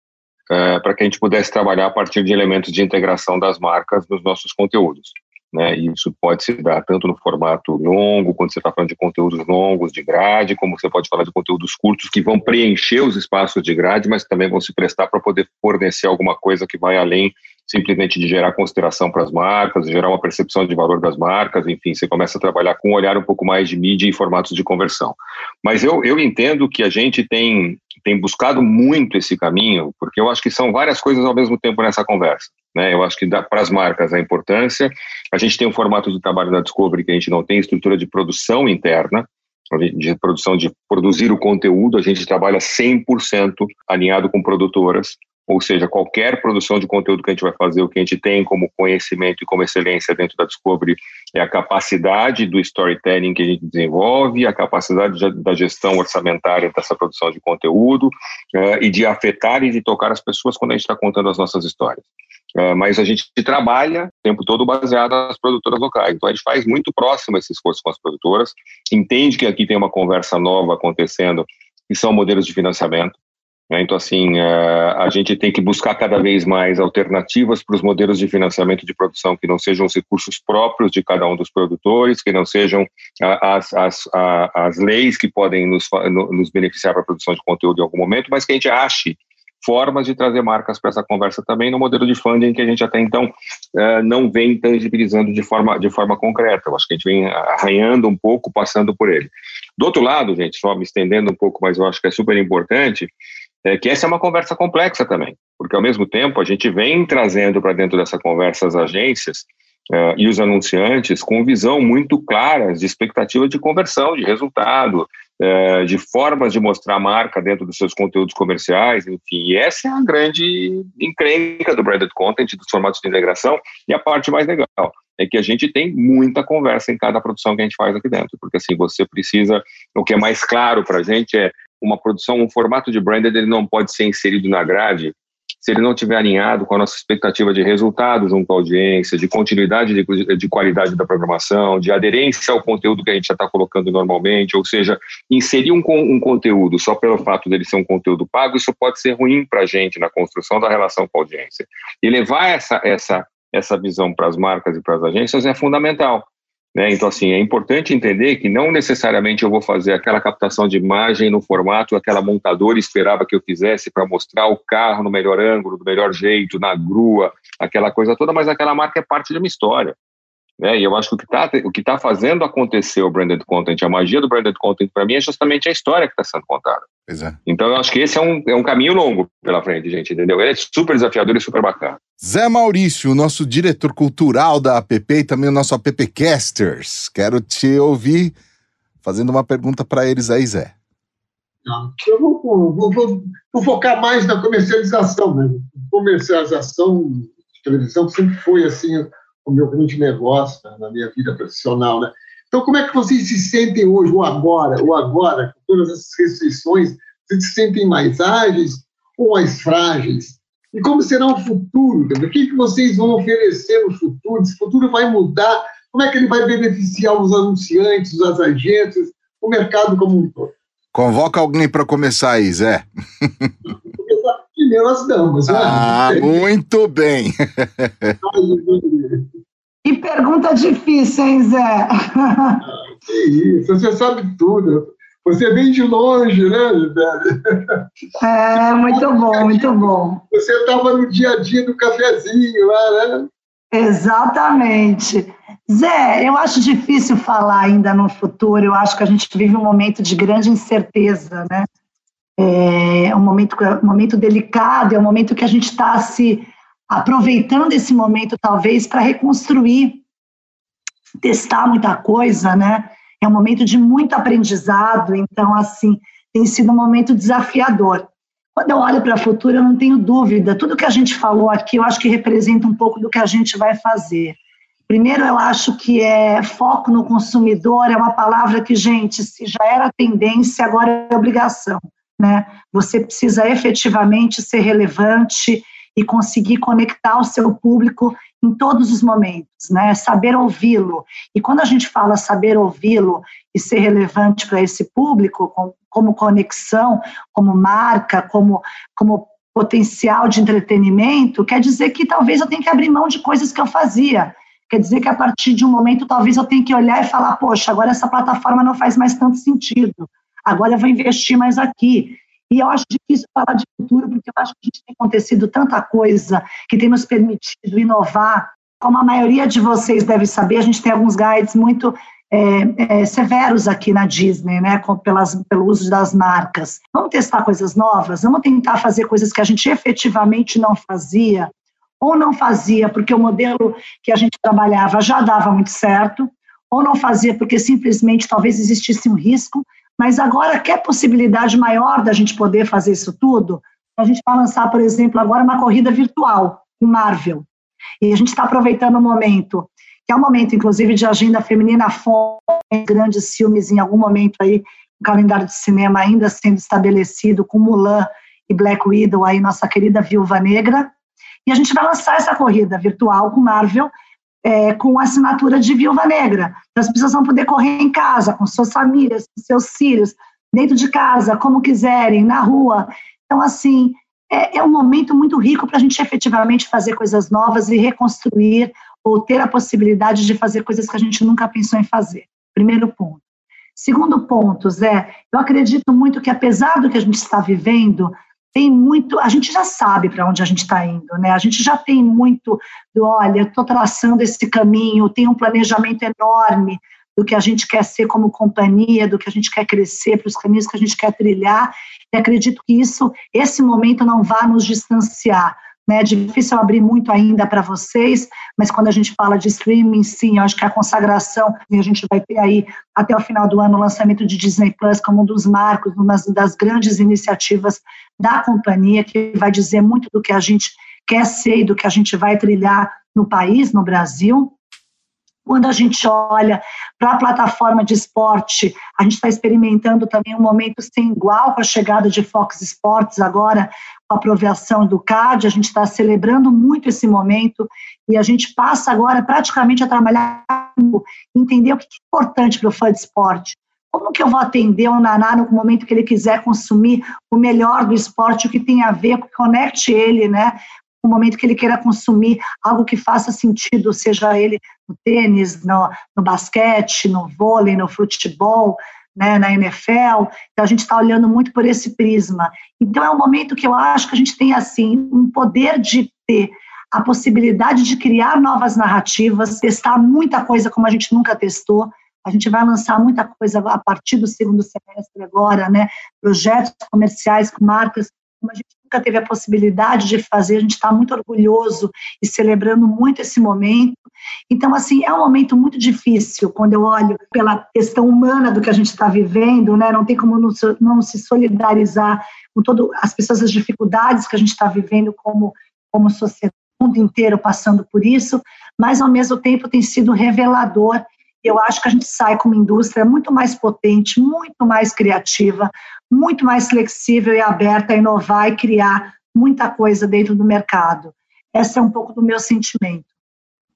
uh, para que a gente pudesse trabalhar a partir de elementos de integração das marcas nos nossos conteúdos. Né? E isso pode se dar tanto no formato longo, quando você está falando de conteúdos longos de grade, como você pode falar de conteúdos curtos que vão preencher os espaços de grade, mas também vão se prestar para poder fornecer alguma coisa que vai além simplesmente de gerar consideração para as marcas, gerar uma percepção de valor das marcas, enfim, você começa a trabalhar com um olhar um pouco mais de mídia e formatos de conversão. Mas eu, eu entendo que a gente tem, tem buscado muito esse caminho, porque eu acho que são várias coisas ao mesmo tempo nessa conversa. Né? Eu acho que dá para as marcas a importância. A gente tem um formato de trabalho da Discovery que a gente não tem estrutura de produção interna, de produção de produzir o conteúdo, a gente trabalha 100% alinhado com produtoras, ou seja, qualquer produção de conteúdo que a gente vai fazer, o que a gente tem como conhecimento e como excelência dentro da Discovery é a capacidade do storytelling que a gente desenvolve, a capacidade da gestão orçamentária dessa produção de conteúdo uh, e de afetar e de tocar as pessoas quando a gente está contando as nossas histórias. Uh, mas a gente trabalha o tempo todo baseado nas produtoras locais. Então a gente faz muito próximo esse esforço com as produtoras, entende que aqui tem uma conversa nova acontecendo, que são modelos de financiamento. Né? Então, assim, é, a gente tem que buscar cada vez mais alternativas para os modelos de financiamento de produção que não sejam os recursos próprios de cada um dos produtores, que não sejam as, as, as leis que podem nos, nos beneficiar para a produção de conteúdo em algum momento, mas que a gente ache formas de trazer marcas para essa conversa também no modelo de funding que a gente até então é, não vem tangibilizando de forma, de forma concreta. Eu acho que a gente vem arranhando um pouco, passando por ele. Do outro lado, gente, só me estendendo um pouco, mas eu acho que é super importante, é que essa é uma conversa complexa também, porque ao mesmo tempo a gente vem trazendo para dentro dessa conversa as agências uh, e os anunciantes com visão muito claras de expectativa de conversão, de resultado, uh, de formas de mostrar a marca dentro dos seus conteúdos comerciais, enfim. E essa é a grande encrenca do branded content, dos formatos de integração, e a parte mais legal é que a gente tem muita conversa em cada produção que a gente faz aqui dentro, porque assim, você precisa, o que é mais claro para a gente é uma produção, um formato de branded, ele não pode ser inserido na grade se ele não estiver alinhado com a nossa expectativa de resultado junto à audiência, de continuidade de, de qualidade da programação, de aderência ao conteúdo que a gente já está colocando normalmente, ou seja, inserir um, um conteúdo só pelo fato dele ser um conteúdo pago, isso pode ser ruim para a gente na construção da relação com a audiência. E levar essa, essa, essa visão para as marcas e para as agências é fundamental. Né? Então, assim, é importante entender que não necessariamente eu vou fazer aquela captação de imagem no formato que aquela montadora esperava que eu fizesse para mostrar o carro no melhor ângulo, do melhor jeito, na grua, aquela coisa toda, mas aquela marca é parte de uma história. Né? E eu acho que o que está tá fazendo acontecer o branded content, a magia do branded content para mim é justamente a história que está sendo contada. Pois é. Então eu acho que esse é um, é um caminho longo pela frente, gente, entendeu? Ele é super desafiador e super bacana. Zé Maurício, nosso diretor cultural da APP e também o nosso AppCasters. Quero te ouvir fazendo uma pergunta para eles aí, Zé. Eu vou, vou, vou, vou, focar mais na comercialização, né? Comercialização de televisão sempre foi assim o meu grande negócio né? na minha vida profissional, né? Então, como é que vocês se sentem hoje, ou agora, ou agora, com todas essas restrições? Vocês se sentem mais ágeis ou mais frágeis? E como será o futuro? O que, que vocês vão oferecer no futuro? Esse futuro vai mudar? Como é que ele vai beneficiar os anunciantes, os agentes, o mercado como um todo? Convoca alguém para começar aí, Zé. Primeiro as damas. Né? Ah, muito bem. Que pergunta difícil, hein, Zé? Que isso, você sabe tudo. Você vem de longe, né, É, muito bom, muito bom. Você estava no dia a dia do cafezinho lá, né? Exatamente. Zé, eu acho difícil falar ainda no futuro. Eu acho que a gente vive um momento de grande incerteza, né? É um momento, um momento delicado, é um momento que a gente está se aproveitando esse momento, talvez, para reconstruir, testar muita coisa, né? É um momento de muito aprendizado, então, assim, tem sido um momento desafiador. Quando eu olho para o futuro, eu não tenho dúvida, tudo que a gente falou aqui, eu acho que representa um pouco do que a gente vai fazer. Primeiro, eu acho que é foco no consumidor, é uma palavra que, gente, se já era tendência, agora é obrigação. Né? Você precisa efetivamente ser relevante e conseguir conectar o seu público em todos os momentos, né? Saber ouvi-lo. E quando a gente fala saber ouvi-lo e ser relevante para esse público, como, conexão, como marca, como, como potencial de entretenimento, quer dizer que talvez eu tenha que abrir mão de coisas que eu fazia. Quer dizer que a partir de um momento talvez eu tenha que olhar e falar, poxa, agora essa plataforma não faz mais tanto sentido. Agora eu vou investir mais aqui. E eu acho difícil falar de futuro, porque eu acho que a gente tem acontecido tanta coisa que tem nos permitido inovar. Como a maioria de vocês deve saber, a gente tem alguns guides muito é, é, severos aqui na Disney, né, com, pelas, pelo uso das marcas. Vamos testar coisas novas, vamos tentar fazer coisas que a gente efetivamente não fazia, ou não fazia porque o modelo que a gente trabalhava já dava muito certo, ou não fazia porque simplesmente talvez existisse um risco, mas agora, quer possibilidade maior da gente poder fazer isso tudo? A gente vai lançar, por exemplo, agora uma corrida virtual, com Marvel. E a gente está aproveitando o momento, que é um momento, inclusive, de agenda feminina forte, grandes filmes em algum momento aí, o calendário de cinema ainda sendo estabelecido com Mulan e Black Widow, aí nossa querida Viúva Negra. E a gente vai lançar essa corrida virtual com Marvel, é, com assinatura de viúva negra. Então, as pessoas vão poder correr em casa, com suas famílias, com seus filhos, dentro de casa, como quiserem, na rua. Então, assim, é, é um momento muito rico para a gente efetivamente fazer coisas novas e reconstruir ou ter a possibilidade de fazer coisas que a gente nunca pensou em fazer. Primeiro ponto. Segundo ponto, Zé, eu acredito muito que apesar do que a gente está vivendo, tem muito, a gente já sabe para onde a gente está indo, né? A gente já tem muito do, olha, estou traçando esse caminho, tem um planejamento enorme do que a gente quer ser como companhia, do que a gente quer crescer, para os caminhos que a gente quer trilhar. E acredito que isso, esse momento não vá nos distanciar. Né, é difícil abrir muito ainda para vocês, mas quando a gente fala de streaming, sim, acho que a consagração, a gente vai ter aí até o final do ano o lançamento de Disney Plus como um dos marcos, uma das grandes iniciativas da companhia, que vai dizer muito do que a gente quer ser e do que a gente vai trilhar no país, no Brasil. Quando a gente olha para a plataforma de esporte, a gente está experimentando também um momento sem igual com a chegada de Fox Sports agora, com a aprovação do CAD, a gente está celebrando muito esse momento e a gente passa agora praticamente a trabalhar, entender o que é importante para o fã de esporte. Como que eu vou atender o Naná no momento que ele quiser consumir o melhor do esporte, o que tem a ver, que conecte ele, né, no momento que ele queira consumir algo que faça sentido, seja ele no tênis, no, no basquete, no vôlei, no futebol, né, na NFL. Então, a gente está olhando muito por esse prisma. Então, é um momento que eu acho que a gente tem, assim, um poder de ter a possibilidade de criar novas narrativas, testar muita coisa como a gente nunca testou. A gente vai lançar muita coisa a partir do segundo semestre agora, né? Projetos comerciais com marcas como a gente nunca teve a possibilidade de fazer, a gente está muito orgulhoso e celebrando muito esse momento. Então, assim, é um momento muito difícil quando eu olho pela questão humana do que a gente está vivendo, né? Não tem como não, se solidarizar com todas as pessoas, as dificuldades que a gente está vivendo como, como sociedade, o mundo inteiro passando por isso, mas ao mesmo tempo tem sido revelador eu acho que a gente sai com uma indústria muito mais potente, muito mais criativa, muito mais flexível e aberta a inovar e criar muita coisa dentro do mercado. Esse é um pouco do meu sentimento.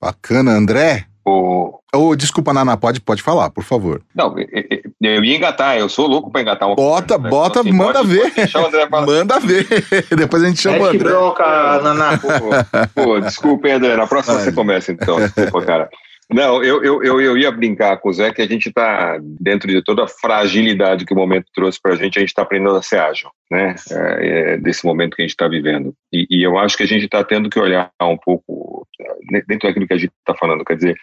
Bacana, André. O... Oh, desculpa, Nana, pode, pode falar, por favor. Não, eu ia engatar, eu sou louco para engatar uma Bota, coisa, né? bota, então, assim, manda pode, ver. Pode manda ver. <laughs> Depois a gente chama o André. bronca, Naná. Pô, pô, desculpa, André, na próxima Ai. você começa então. Desculpa, cara. Não, eu, eu, eu, eu, ia brincar com o Zé que a gente está, dentro de toda a fragilidade que o momento trouxe para a gente, a gente está aprendendo a ser ágil, né? É, é, desse momento que a gente está vivendo. E, e, eu acho que a gente está tendo que olhar um pouco né, dentro daquilo que a gente está falando. Quer dizer,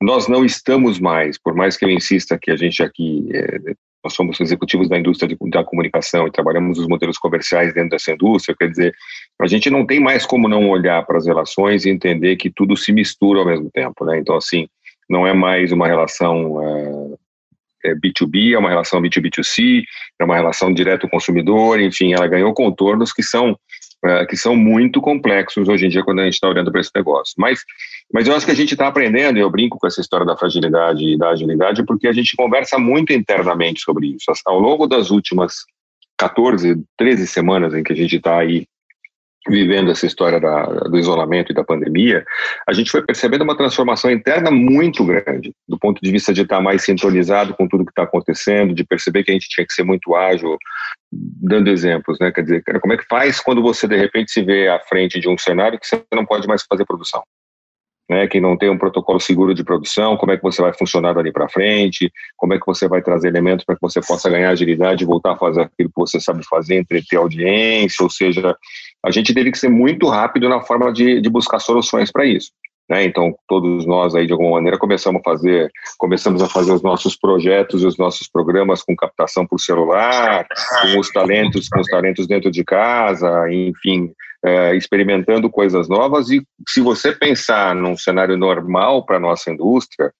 nós não estamos mais, por mais que eu insista que a gente aqui é, nós somos executivos da indústria de, da comunicação e trabalhamos os modelos comerciais dentro dessa indústria, quer dizer, a gente não tem mais como não olhar para as relações e entender que tudo se mistura ao mesmo tempo, né? Então, assim, não é mais uma relação é, é B2B, é uma relação B2B2C, é uma relação direto consumidor, enfim, ela ganhou contornos que são é, que são muito complexos hoje em dia quando a gente está olhando para esse negócio. Mas, mas eu acho que a gente está aprendendo, e eu brinco com essa história da fragilidade e da agilidade, porque a gente conversa muito internamente sobre isso. Ao longo das últimas 14, 13 semanas em que a gente está aí vivendo essa história da, do isolamento e da pandemia, a gente foi percebendo uma transformação interna muito grande, do ponto de vista de estar mais sintonizado com tudo que está acontecendo, de perceber que a gente tinha que ser muito ágil, dando exemplos, né? Quer dizer, como é que faz quando você de repente se vê à frente de um cenário que você não pode mais fazer produção? Né, que não tem um protocolo seguro de produção, como é que você vai funcionar dali para frente, como é que você vai trazer elementos para que você possa ganhar agilidade e voltar a fazer aquilo que você sabe fazer, entreter audiência, ou seja, a gente teve que ser muito rápido na forma de, de buscar soluções para isso. Né? Então, todos nós aí, de alguma maneira, começamos a fazer, começamos a fazer os nossos projetos os nossos programas com captação por celular, com os talentos, com os talentos dentro de casa, enfim, é, experimentando coisas novas. E se você pensar num cenário normal para a nossa indústria,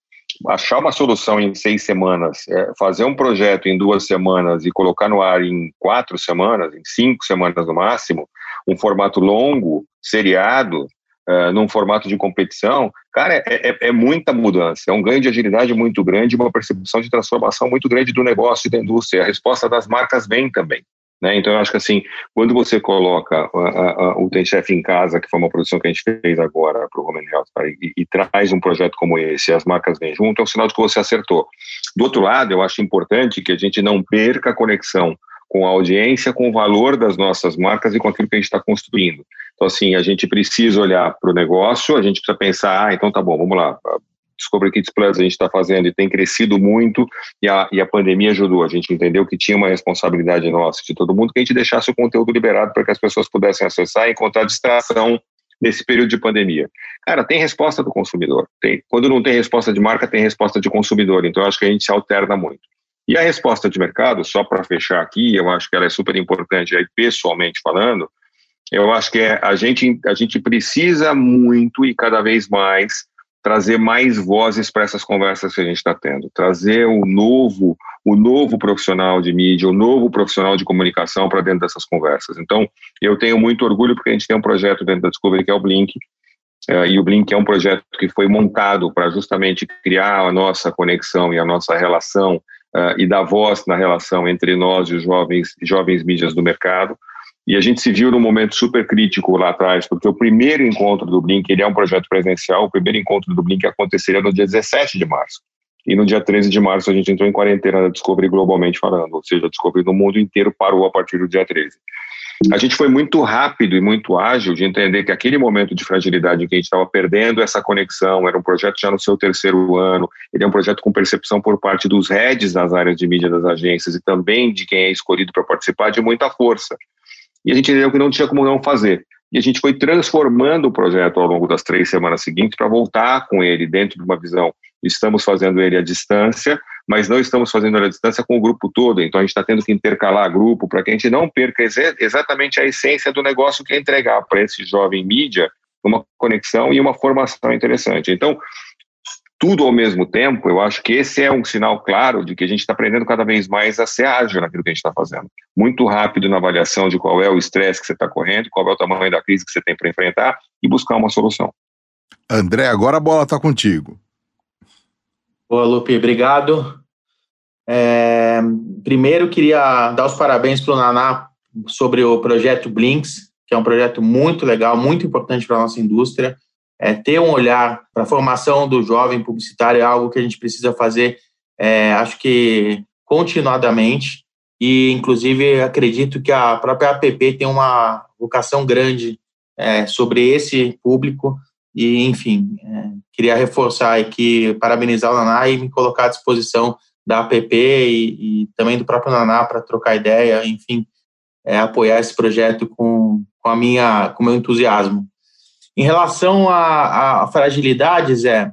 achar uma solução em seis semanas, é, fazer um projeto em duas semanas e colocar no ar em quatro semanas, em cinco semanas no máximo, um formato longo, seriado, uh, num formato de competição, cara, é, é, é, muita mudança, é um ganho de agilidade muito grande, uma percepção de transformação muito grande do negócio e da indústria. A resposta das marcas vem também. Né? Então, eu acho que assim, quando você coloca o Tem em Casa, que foi uma produção que a gente fez agora para o Roman Health, tá? e, e, traz um projeto como esse, e as marcas vêm junto, é um sinal de que você acertou. Do outro lado, eu acho importante que a gente não perca a conexão com a audiência, com o valor das nossas marcas e com aquilo que a gente está construindo. Então, assim, a gente precisa olhar para o negócio, a gente precisa pensar, ah, então tá bom, vamos lá, Discovery Kids Plus a gente está fazendo e tem crescido muito e a, e a pandemia ajudou. A gente entendeu que tinha uma responsabilidade nossa, de todo mundo, que a gente deixasse o conteúdo liberado para que as pessoas pudessem acessar e encontrar distração nesse período de pandemia. Cara, tem resposta do consumidor. Tem. Quando não tem resposta de marca, tem resposta de consumidor. Então, acho que a gente se alterna muito. E a resposta de mercado, só para fechar aqui, eu acho que ela é super importante, aí pessoalmente falando, eu acho que é, a, gente, a gente precisa muito e cada vez mais trazer mais vozes para essas conversas que a gente está tendo, trazer o novo, o novo profissional de mídia, o novo profissional de comunicação para dentro dessas conversas. Então, eu tenho muito orgulho porque a gente tem um projeto dentro da Discovery que é o Blink, Uh, e o Blink é um projeto que foi montado para justamente criar a nossa conexão e a nossa relação uh, e dar voz na relação entre nós e os jovens, jovens mídias do mercado. E a gente se viu num momento super crítico lá atrás, porque o primeiro encontro do Blink, ele é um projeto presencial, o primeiro encontro do Blink aconteceria no dia 17 de março. E no dia 13 de março a gente entrou em quarentena da Discovery globalmente falando, ou seja, a Discovery no mundo inteiro parou a partir do dia 13. A gente foi muito rápido e muito ágil de entender que aquele momento de fragilidade em que a gente estava perdendo essa conexão, era um projeto já no seu terceiro ano, ele é um projeto com percepção por parte dos heads das áreas de mídia das agências e também de quem é escolhido para participar de muita força. E a gente entendeu que não tinha como não fazer. E a gente foi transformando o projeto ao longo das três semanas seguintes para voltar com ele dentro de uma visão estamos fazendo ele à distância, mas não estamos fazendo ele à distância com o grupo todo, então a gente está tendo que intercalar grupo para que a gente não perca exatamente a essência do negócio que é entregar para esse jovem mídia uma conexão e uma formação interessante. Então, tudo ao mesmo tempo, eu acho que esse é um sinal claro de que a gente está aprendendo cada vez mais a ser ágil naquilo que a gente está fazendo. Muito rápido na avaliação de qual é o estresse que você está correndo, qual é o tamanho da crise que você tem para enfrentar e buscar uma solução. André, agora a bola está contigo. Boa, Lupe, obrigado. É, primeiro, queria dar os parabéns para o Naná sobre o projeto Blinks, que é um projeto muito legal, muito importante para a nossa indústria é, ter um olhar para a formação do jovem publicitário é algo que a gente precisa fazer, é, acho que continuadamente, e inclusive acredito que a própria APP tem uma vocação grande é, sobre esse público, e enfim, é, queria reforçar aqui, parabenizar o Naná e me colocar à disposição da APP e, e também do próprio Naná para trocar ideia, enfim, é, apoiar esse projeto com, com a minha, com o meu entusiasmo. Em relação a, a fragilidades, é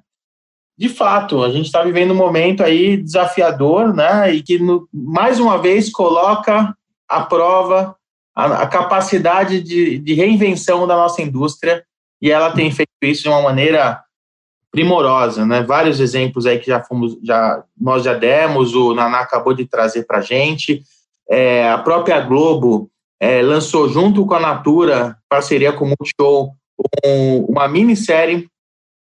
de fato, a gente está vivendo um momento aí desafiador, né? E que no, mais uma vez coloca à prova a, a capacidade de, de, reinvenção da nossa indústria e ela tem feito isso de uma maneira primorosa, né? Vários exemplos aí que já fomos, já nós já demos, o Naná acabou de trazer para gente. É, a própria Globo é, lançou junto com a Natura, parceria com o Multishow, um, uma minissérie,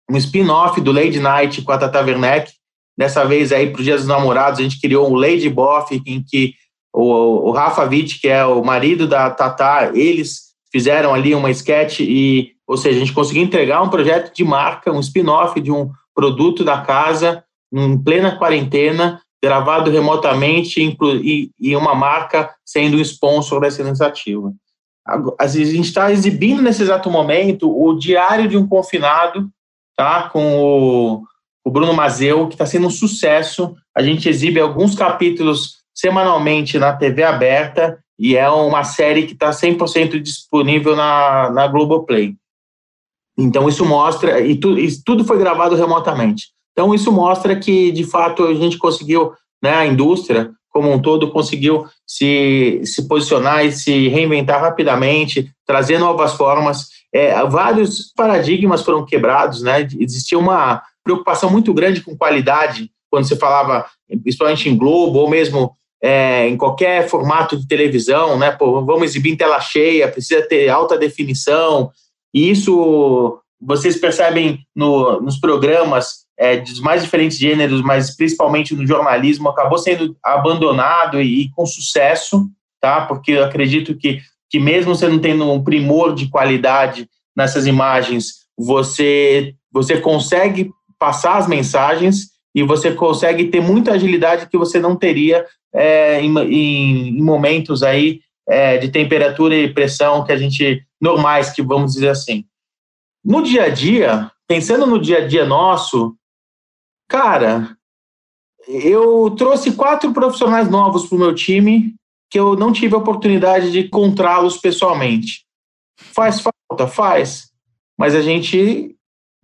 um spin-off do Lady Night com a Tata Werneck. Dessa vez aí para os Dias dos Namorados, a gente criou um Lady Boff, em que o, o Rafa Witt, que é o marido da Tata, eles fizeram ali uma sketch e, ou seja, a gente conseguiu entregar um projeto de marca, um spin-off de um produto da casa, em plena quarentena, gravado remotamente e, e uma marca sendo o sponsor dessa iniciativa a gente está exibindo nesse exato momento o Diário de um Confinado, tá? Com o, o Bruno Mazeu, que está sendo um sucesso. A gente exibe alguns capítulos semanalmente na TV aberta e é uma série que está 100% disponível na, na Globoplay. Então, isso mostra, e, tu, e tudo foi gravado remotamente. Então, isso mostra que, de fato, a gente conseguiu, né, a indústria como um todo conseguiu se, se posicionar e se reinventar rapidamente, trazer novas formas. É, vários paradigmas foram quebrados, né? Existia uma preocupação muito grande com qualidade quando você falava, principalmente em Globo ou mesmo é, em qualquer formato de televisão, né? Pô, vamos exibir em tela cheia, precisa ter alta definição. E isso vocês percebem no, nos programas é, dos mais diferentes gêneros, mas principalmente no jornalismo, acabou sendo abandonado e, e, com sucesso, tá? Porque eu acredito que, que mesmo você não tendo um primor de qualidade nessas imagens, você, você consegue passar as mensagens e você consegue ter muita agilidade que você não teria é, em, em, momentos aí é, de temperatura e pressão que a gente normais, que vamos dizer assim. No dia a dia, pensando no dia a dia nosso, Cara, eu trouxe quatro profissionais novos para o meu time que eu não tive a oportunidade de encontrá-los pessoalmente. Faz falta? Faz. Mas a gente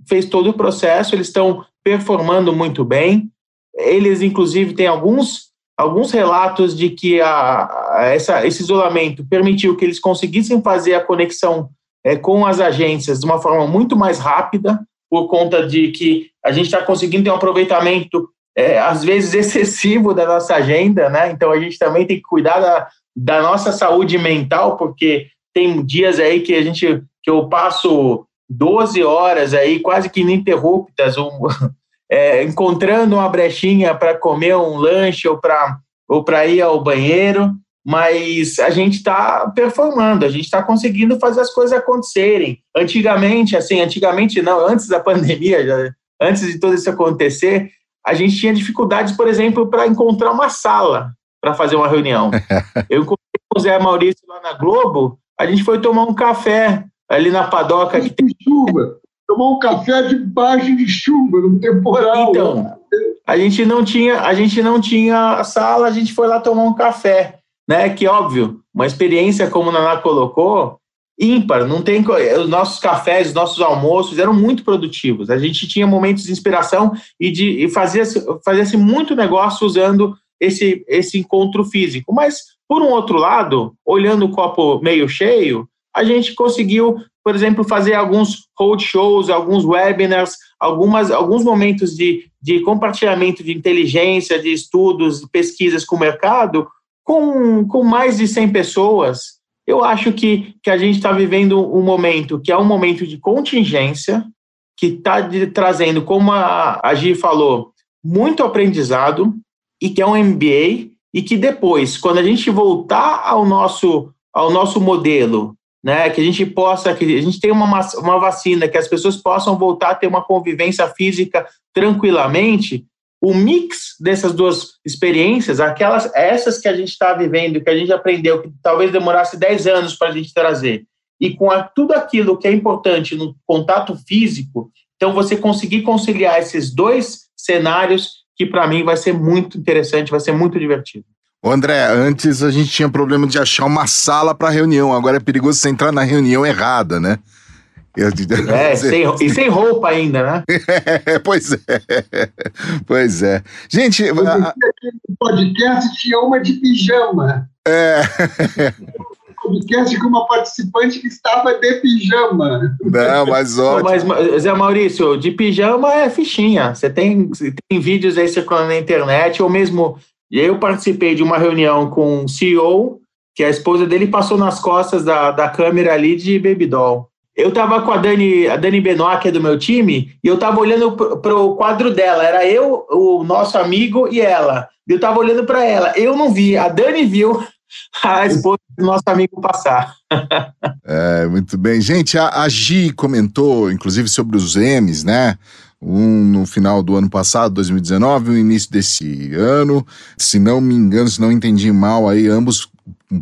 fez todo o processo, eles estão performando muito bem. Eles, inclusive, têm alguns, alguns relatos de que a, a essa, esse isolamento permitiu que eles conseguissem fazer a conexão é, com as agências de uma forma muito mais rápida, por conta de que a gente está conseguindo ter um aproveitamento, é, às vezes, <laughs> excessivo da nossa agenda, né? Então, a gente também tem que cuidar da, da nossa saúde mental, porque tem dias aí que a gente, que eu passo 12 horas aí, quase que ininterruptas, um, <laughs> é, encontrando uma brechinha para comer um lanche ou para ou ir ao banheiro, mas a gente está performando, a gente está conseguindo fazer as coisas acontecerem. Antigamente, assim, antigamente não, antes da <laughs> pandemia, já, antes de tudo isso acontecer, a gente tinha dificuldades, por exemplo, para encontrar uma sala para fazer uma reunião. <laughs> Eu encontrei com o Zé Maurício lá na Globo, a gente foi tomar um café ali na padoca que tem <laughs> chuva. Tomar um café debaixo de chuva, no temporal. Então, a gente não tinha, a gente não tinha sala, a gente foi lá tomar um café né? Que óbvio, uma experiência como o Naná colocou, ímpar. Não tem os nossos cafés, os nossos almoços eram muito produtivos. A gente tinha momentos de inspiração e de e fazia-se fazia muito negócio usando esse esse encontro físico. Mas por um outro lado, olhando o copo meio cheio, a gente conseguiu, por exemplo, fazer alguns roadshows, alguns webinars, algumas, alguns momentos de, de compartilhamento de inteligência, de estudos, pesquisas com o mercado, com, com mais de 100 pessoas. Eu acho que, que a gente está vivendo um momento que é um momento de contingência, que está trazendo, como a, a Gi falou, muito aprendizado e que é um MBA e que depois, quando a gente voltar ao nosso, ao nosso modelo né, que a gente possa, que a gente tenha uma, uma vacina, que as pessoas possam voltar a ter uma convivência física tranquilamente, o mix dessas duas experiências, aquelas, essas que a gente está vivendo, que a gente aprendeu, que talvez demorasse 10 anos para a gente trazer, e com a, tudo aquilo que é importante no contato físico, então você conseguir conciliar esses dois cenários, que para mim vai ser muito interessante, vai ser muito divertido. André, antes a gente tinha problema de achar uma sala para reunião, agora é perigoso você entrar na reunião errada, né? É, sem, e sem roupa ainda, né? <laughs> É, pois é. Pois é. Gente. Eu a... no podcast tinha uma de pijama. É. <laughs> podcast com uma participante que estava de pijama. Não, mas ótimo. Mas, Zé Maurício, de pijama é fichinha. Você tem, tem vídeos aí circulando na internet, ou mesmo eu participei de uma reunião com o CEO, que a esposa dele passou nas costas da, da câmera ali de Baby Doll. Eu estava com a Dani, a Dani Benoit, que é do meu time, e eu estava olhando para o quadro dela. Era eu, o nosso amigo e ela. Eu estava olhando para ela. Eu não vi, a Dani viu <laughs> a esposa do nosso amigo passar. <laughs> é, muito bem. Gente, a, a Gi comentou, inclusive, sobre os M's, né? um no final do ano passado, 2019, no início desse ano. Se não me engano, se não entendi mal, aí ambos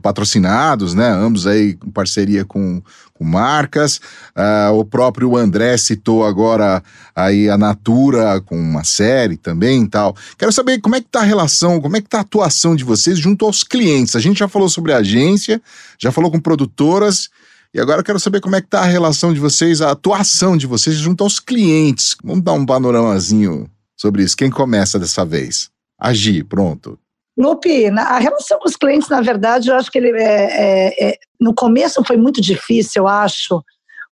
patrocinados, né? Ambos aí em parceria com, com marcas. Uh, o próprio André citou agora aí a Natura com uma série também e tal. Quero saber como é que tá a relação, como é que tá a atuação de vocês junto aos clientes. A gente já falou sobre agência, já falou com produtoras e agora eu quero saber como é que está a relação de vocês, a atuação de vocês junto aos clientes. Vamos dar um panoramazinho sobre isso. Quem começa dessa vez? Agir, pronto. Lupe, a relação com os clientes, na verdade, eu acho que ele é, é, é, no começo foi muito difícil, eu acho,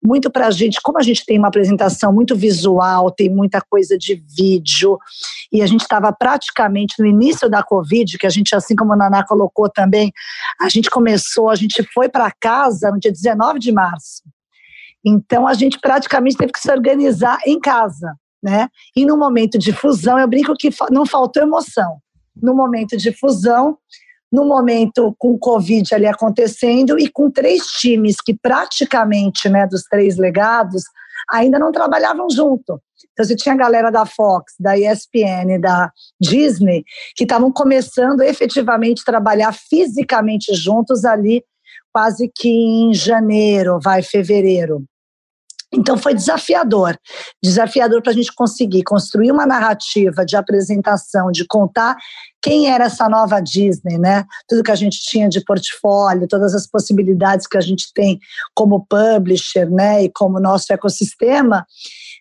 muito para a gente, como a gente tem uma apresentação muito visual, tem muita coisa de vídeo, e a gente estava praticamente no início da Covid, que a gente, assim como a Naná colocou também, a gente começou, a gente foi para casa no dia 19 de março. Então a gente praticamente teve que se organizar em casa, né? E no momento de fusão, eu brinco que não faltou emoção. No momento de fusão, no momento com o Covid ali acontecendo e com três times que praticamente, né, dos três legados, ainda não trabalhavam junto. Então, você tinha a galera da Fox, da ESPN, da Disney, que estavam começando efetivamente a trabalhar fisicamente juntos ali, quase que em janeiro, vai, fevereiro. Então foi desafiador, desafiador para a gente conseguir construir uma narrativa de apresentação, de contar quem era essa nova Disney, né? Tudo que a gente tinha de portfólio, todas as possibilidades que a gente tem como publisher, né? E como nosso ecossistema.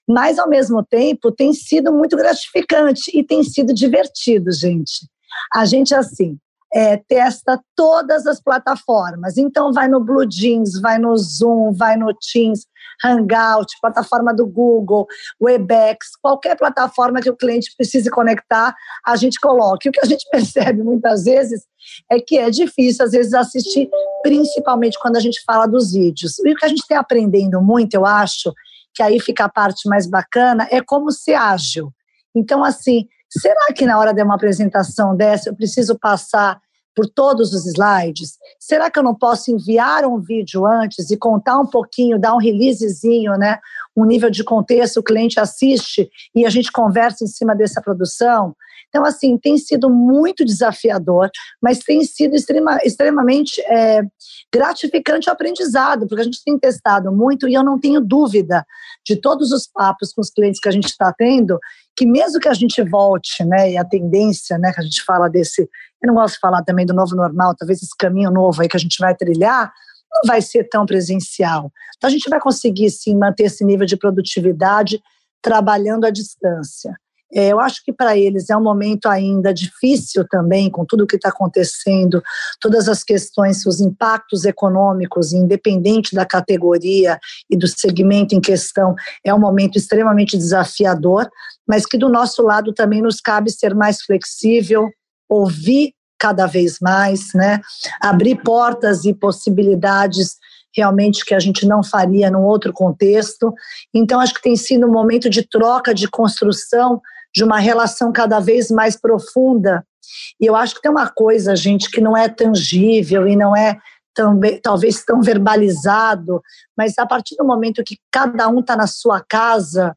Mas ao mesmo tempo tem sido muito gratificante e tem sido divertido, gente. A gente assim é, testa todas as plataformas. Então vai no Blue Jeans, vai no Zoom, vai no Teams Hangout, plataforma do Google, Webex, qualquer plataforma que o cliente precise conectar, a gente coloca. E o que a gente <laughs> percebe muitas vezes é que é difícil, às vezes, assistir, principalmente quando a gente fala dos vídeos. E o que a gente tem aprendendo muito, eu acho, que aí fica a parte mais bacana, é como ser ágil. Então, assim, será que na hora de uma apresentação dessa eu preciso passar por todos os slides? Será que eu não posso enviar um vídeo antes e contar um pouquinho, dar um releasezinho, né? Um nível de contexto, o cliente assiste e a gente conversa em cima dessa produção? Então, assim, tem sido muito desafiador, mas tem sido extrema, extremamente é, gratificante o aprendizado, porque a gente tem testado muito e eu não tenho dúvida de todos os papos com os clientes que a gente está tendo, que mesmo que a gente volte, né, e a tendência, né, que a gente fala desse, eu não gosto de falar também do novo normal, talvez esse caminho novo aí que a gente vai trilhar, não vai ser tão presencial. Então, a gente vai conseguir, sim, manter esse nível de produtividade trabalhando à distância. É, eu acho que para eles é um momento ainda difícil também, com tudo o que está acontecendo, todas as questões, os impactos econômicos, independente da categoria e do segmento em questão, é um momento extremamente desafiador, mas que do nosso lado também nos cabe ser mais flexível, ouvir cada vez mais, né? abrir portas e possibilidades realmente que a gente não faria num outro contexto. Então, acho que tem sido um momento de troca, de construção de uma relação cada vez mais profunda. E eu acho que tem uma coisa, gente, que não é tangível e não é talvez tão verbalizado, mas a partir do momento que cada um está na sua casa.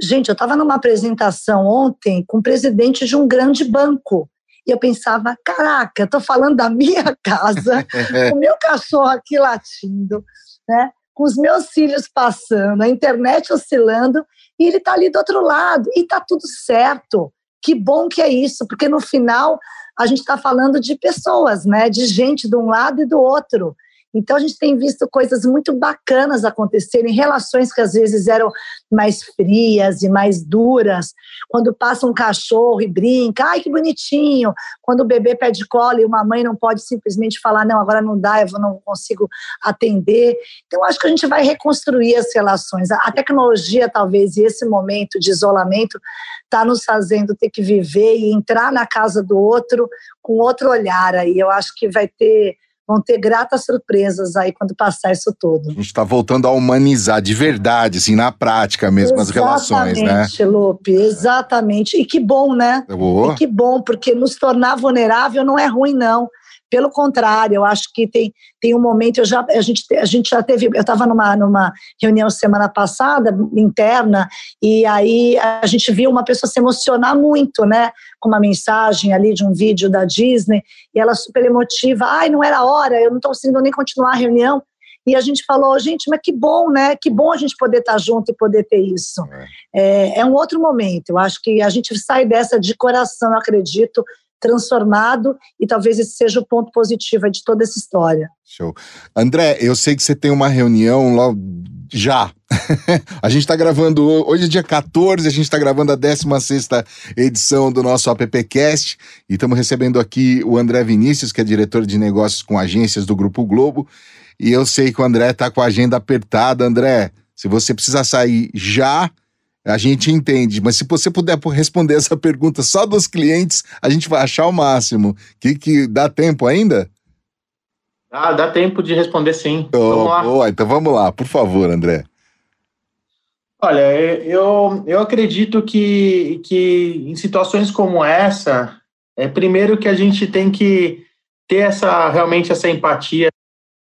Gente, eu estava numa apresentação ontem com o presidente de um grande banco. E eu pensava, caraca, estou falando da minha <laughs> casa, o meu cachorro aqui latindo, né? Com os meus filhos passando, a internet oscilando, e ele está ali do outro lado, e está tudo certo. Que bom que é isso, porque no final a gente está falando de pessoas, né? De gente de um lado e do outro. Então a gente tem visto coisas muito bacanas acontecerem, relações que às vezes eram mais frias e mais duras. Quando passa um cachorro e brinca, ai que bonitinho. Quando o bebê pede cola e uma mãe não pode simplesmente falar, não, agora não dá, eu não consigo atender. Então acho que a gente vai reconstruir as relações. A tecnologia, talvez, e esse momento de isolamento está nos fazendo ter que viver e entrar na casa do outro com outro olhar aí. Eu acho que vai ter vão ter gratas surpresas aí quando passar isso tudo. A gente está voltando a humanizar de verdade, assim, na prática mesmo, exatamente, as relações, né? Exatamente, Lupe, exatamente. E que bom, né? Boa. E que bom, porque nos tornar vulnerável não é ruim, não. Pelo contrário, eu acho que tem, tem um momento, eu já, a, gente, a gente já teve, eu estava numa, numa reunião semana passada, interna, e aí a gente viu uma pessoa se emocionar muito, né, com uma mensagem ali de um vídeo da Disney, e ela super emotiva, ai, não era hora, eu não estou conseguindo nem continuar a reunião, e a gente falou, gente, mas que bom, né? Que bom a gente poder estar junto e poder ter isso. É, é um outro momento. Eu acho que a gente sai dessa de coração, acredito, transformado e talvez esse seja o ponto positivo de toda essa história. Show. André, eu sei que você tem uma reunião lá já. <laughs> a gente está gravando, hoje é dia 14, a gente está gravando a 16 edição do nosso AppCast e estamos recebendo aqui o André Vinícius, que é diretor de negócios com agências do Grupo Globo. E eu sei que o André está com a agenda apertada. André, se você precisar sair já, a gente entende, mas se você puder responder essa pergunta só dos clientes, a gente vai achar o máximo. Que, que dá tempo ainda? Ah, dá tempo de responder sim. Oh, vamos lá. Boa, então vamos lá, por favor, André. Olha, eu, eu acredito que, que em situações como essa, é primeiro que a gente tem que ter essa realmente essa empatia,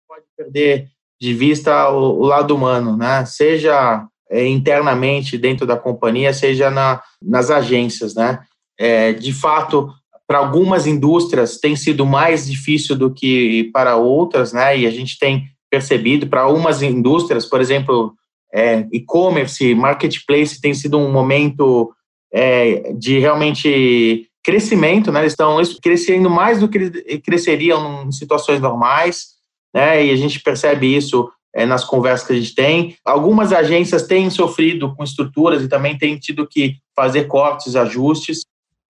pode perder de vista o, o lado humano, né? Seja é, internamente dentro da companhia, seja na, nas agências, né? É, de fato, para algumas indústrias tem sido mais difícil do que para outras, né? E a gente tem percebido para algumas indústrias, por exemplo, é, e-commerce, marketplace, tem sido um momento é, de realmente crescimento, né? Eles estão crescendo mais do que cresceriam em situações normais, né? E a gente percebe isso é, nas conversas que a gente tem. Algumas agências têm sofrido com estruturas e também têm tido que fazer cortes, ajustes.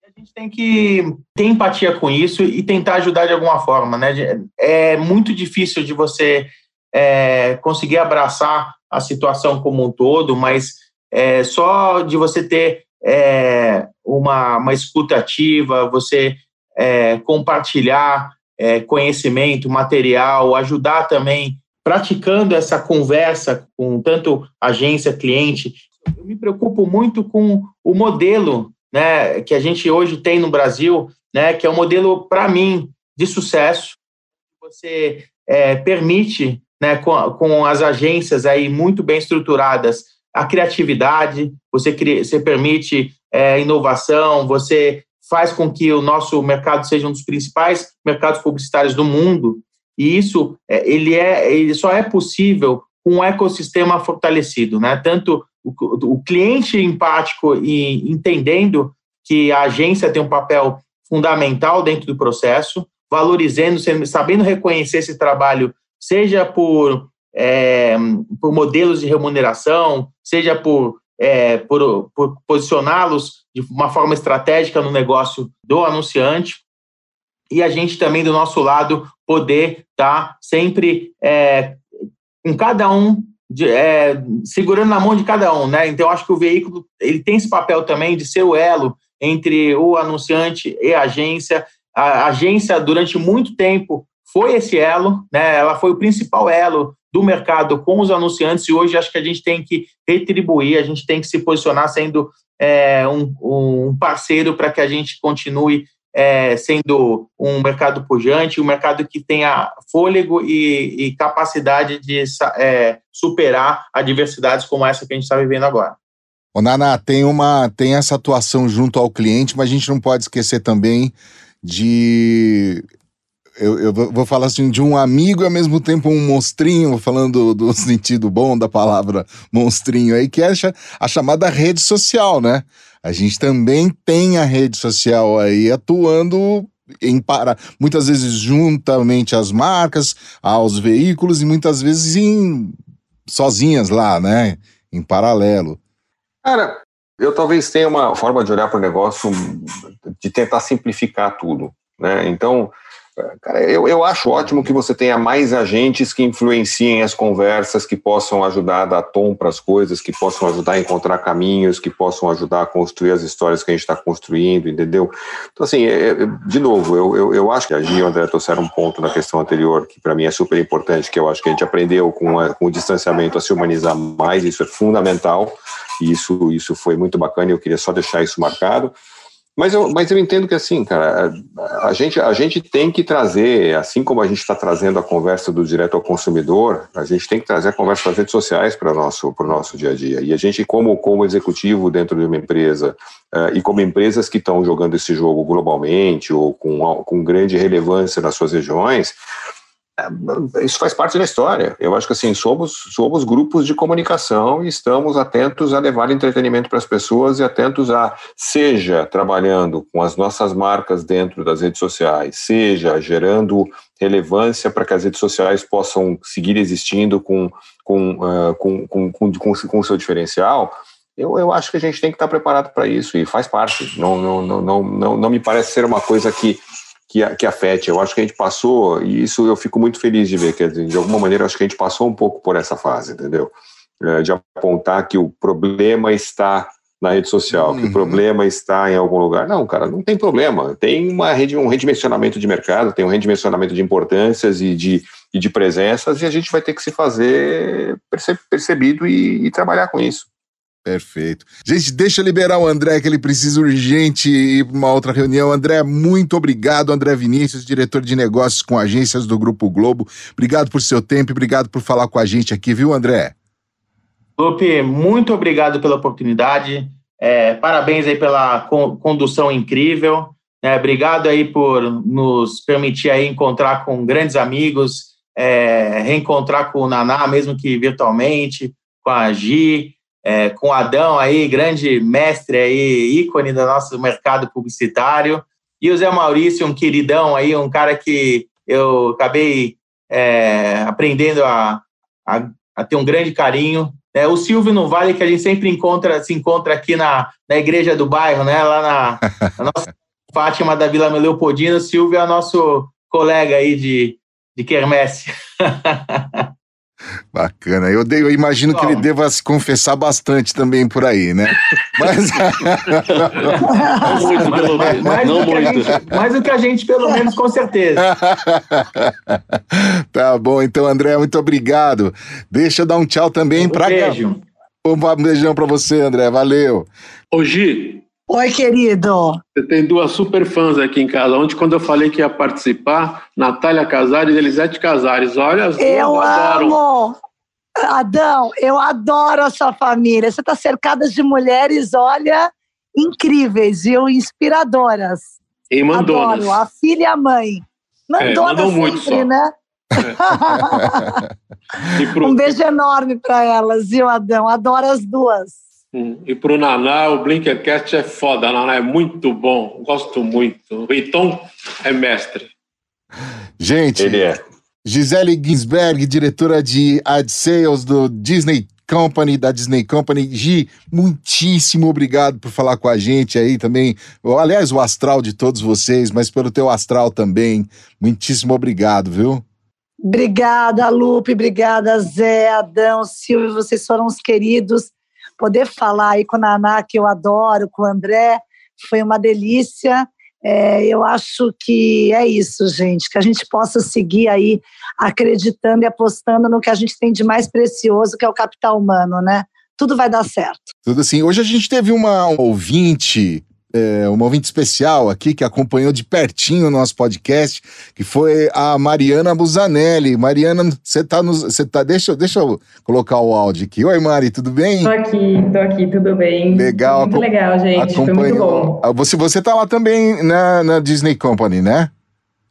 A gente tem que ter empatia com isso e tentar ajudar de alguma forma. Né? É muito difícil de você é, conseguir abraçar a situação como um todo, mas é, só de você ter é, uma, uma escuta ativa, você é, compartilhar é, conhecimento, material, ajudar também praticando essa conversa com tanto agência, cliente, eu me preocupo muito com o modelo né, que a gente hoje tem no Brasil, né, que é um modelo, para mim, de sucesso. Você é, permite, né, com, com as agências aí muito bem estruturadas, a criatividade, você, você permite é, inovação, você faz com que o nosso mercado seja um dos principais mercados publicitários do mundo. E isso é, ele é, ele só é possível com um ecossistema fortalecido, né? Tanto o, o cliente empático e entendendo que a agência tem um papel fundamental dentro do processo, valorizando, sabendo reconhecer esse trabalho seja por, é, por modelos de remuneração, seja por, é, por, por posicioná-los de uma forma estratégica no negócio do anunciante, e a gente também, do nosso lado, poder estar tá sempre é, com cada um de, é, segurando na mão de cada um, né? Então, acho que o veículo ele tem esse papel também de ser o elo entre o anunciante e a agência. A agência, durante muito tempo, foi esse elo, né? Ela foi o principal elo do mercado com os anunciantes e hoje acho que a gente tem que retribuir, a gente tem que se posicionar sendo é, um, um parceiro para que a gente continue é, sendo um mercado pujante, um mercado que tenha fôlego e, e capacidade de é, superar adversidades como essa que a gente está vivendo agora. O Naná, tem, uma, tem essa atuação junto ao cliente, mas a gente não pode esquecer também de eu, eu, vou falar assim de um amigo e ao mesmo tempo um monstrinho, falando do, do sentido bom da palavra monstrinho aí, que é a chamada rede social, né? A gente também tem a rede social aí atuando em para muitas vezes juntamente às marcas, aos veículos e muitas vezes em sozinhas lá, né? Em paralelo. Cara, eu talvez tenha uma forma de olhar para o negócio de tentar simplificar tudo, né? Então, Cara, eu, eu acho ótimo que você tenha mais agentes que influenciem as conversas, que possam ajudar a dar tom para as coisas, que possam ajudar a encontrar caminhos, que possam ajudar a construir as histórias que a gente está construindo, entendeu? Então, assim, é, é, de novo, eu, eu, eu, acho que a Gia e o André trouxeram um ponto na questão anterior, que para mim é super importante, que eu acho que a gente aprendeu com, a, com o distanciamento a se humanizar mais, isso é fundamental, e isso, isso foi muito bacana, e eu queria só deixar isso marcado. Mas eu, mas eu entendo que assim, cara, a, gente, a gente tem que trazer, assim como a gente está trazendo a conversa do direto ao consumidor, a gente tem que trazer a conversa das redes sociais para o nosso, nosso dia a dia. E a gente, como, como executivo dentro de uma empresa, uh, e como empresas que estão jogando esse jogo globalmente ou com, com grande relevância nas suas regiões, isso faz parte da história. Eu acho que assim somos somos grupos de comunicação e estamos atentos a levar entretenimento para as pessoas e atentos a seja trabalhando com as nossas marcas dentro das redes sociais, seja gerando relevância para que as redes sociais possam seguir existindo com com uh, com, com, com, com, com seu diferencial. Eu, eu acho que a gente tem que estar preparado para isso e faz parte. Não, não, não, não, não, não me parece ser uma coisa que que, que afete. Eu acho que a gente passou, e isso eu fico muito feliz de ver, quer dizer, de alguma maneira, acho que a gente passou um pouco por essa fase, entendeu? É, de apontar que o problema está na rede social, uhum. que o uhum. problema está em algum lugar. Não, cara, não tem problema. Tem uma rede, um redimensionamento de mercado, tem um redimensionamento de importâncias e de, e de presenças, e a gente vai ter que se fazer percebido e, e trabalhar com isso. Perfeito. Gente, deixa eu liberar o André, que ele precisa urgente ir para uma outra reunião. André, muito obrigado. André Vinícius, diretor de negócios com agências do Grupo Globo. Obrigado por seu tempo e obrigado por falar com a gente aqui, viu, André? Lupe, muito obrigado pela oportunidade. É, parabéns aí pela condução incrível. É, obrigado aí por nos permitir aí encontrar com grandes amigos, é, reencontrar com o Naná, mesmo que virtualmente, com a Gi é, com Adão aí, grande mestre aí, ícone do nosso mercado publicitário, e o Zé Maurício, um queridão aí, um cara que eu acabei é, aprendendo a, a, a, ter um grande carinho. É, o Silvio no Vale, que a gente sempre encontra, se encontra aqui na, na igreja do bairro, né? Lá na, <laughs> na nossa Fátima da Vila Leopoldina, o Silvio é nosso colega aí de, de quermesse. <laughs> Bacana. Eu, eu imagino Bom. que ele deva se confessar bastante também por aí, né? <laughs> Mas. muito, pelo menos. Mais, Não muito. Gente, mais do que a gente, pelo menos, com certeza. <laughs> tá bom, então, André, muito obrigado. Deixa eu dar um tchau também um para beijo. Um beijão para você, André. Valeu. Ô, Gi, Oi, querido. Você tem duas super fãs aqui em casa. Ontem, quando eu falei que ia participar, Natália Casares e Elisete Casares. Olha, as eu amo. Adão, eu adoro a sua família. Você está cercada de mulheres, olha, incríveis, viu? Inspiradoras. E mandonas. Adoro, a filha e a mãe. Mandonas é, sempre, muito né? É. <laughs> <laughs> Um beijo enorme para elas, viu, Adão? Adoro as duas. Hum, e para o Naná, o Blinkercast é foda. O Naná é muito bom. Gosto muito. O Riton é mestre. Gente, ele é. Gisele Ginsberg, diretora de Ad Sales do Disney Company, da Disney Company. Gi, muitíssimo obrigado por falar com a gente aí também. Aliás, o astral de todos vocês, mas pelo teu astral também. Muitíssimo obrigado, viu? Obrigada, Lupe, obrigada, Zé, Adão, Silvio, vocês foram os queridos. Poder falar aí com a Naná, que eu adoro, com o André, foi uma delícia. É, eu acho que é isso, gente, que a gente possa seguir aí acreditando e apostando no que a gente tem de mais precioso, que é o capital humano, né? Tudo vai dar certo. Tudo assim. Hoje a gente teve uma ouvinte é, uma ouvinte especial aqui que acompanhou de pertinho o nosso podcast, que foi a Mariana Busanelli. Mariana, você tá nos. Você tá. Deixa, deixa eu colocar o áudio aqui. Oi, Mari, tudo bem? Tô aqui, tô aqui, tudo bem. Legal. Muito legal, gente. Foi muito bom. Você, você tá lá também na, na Disney Company, né?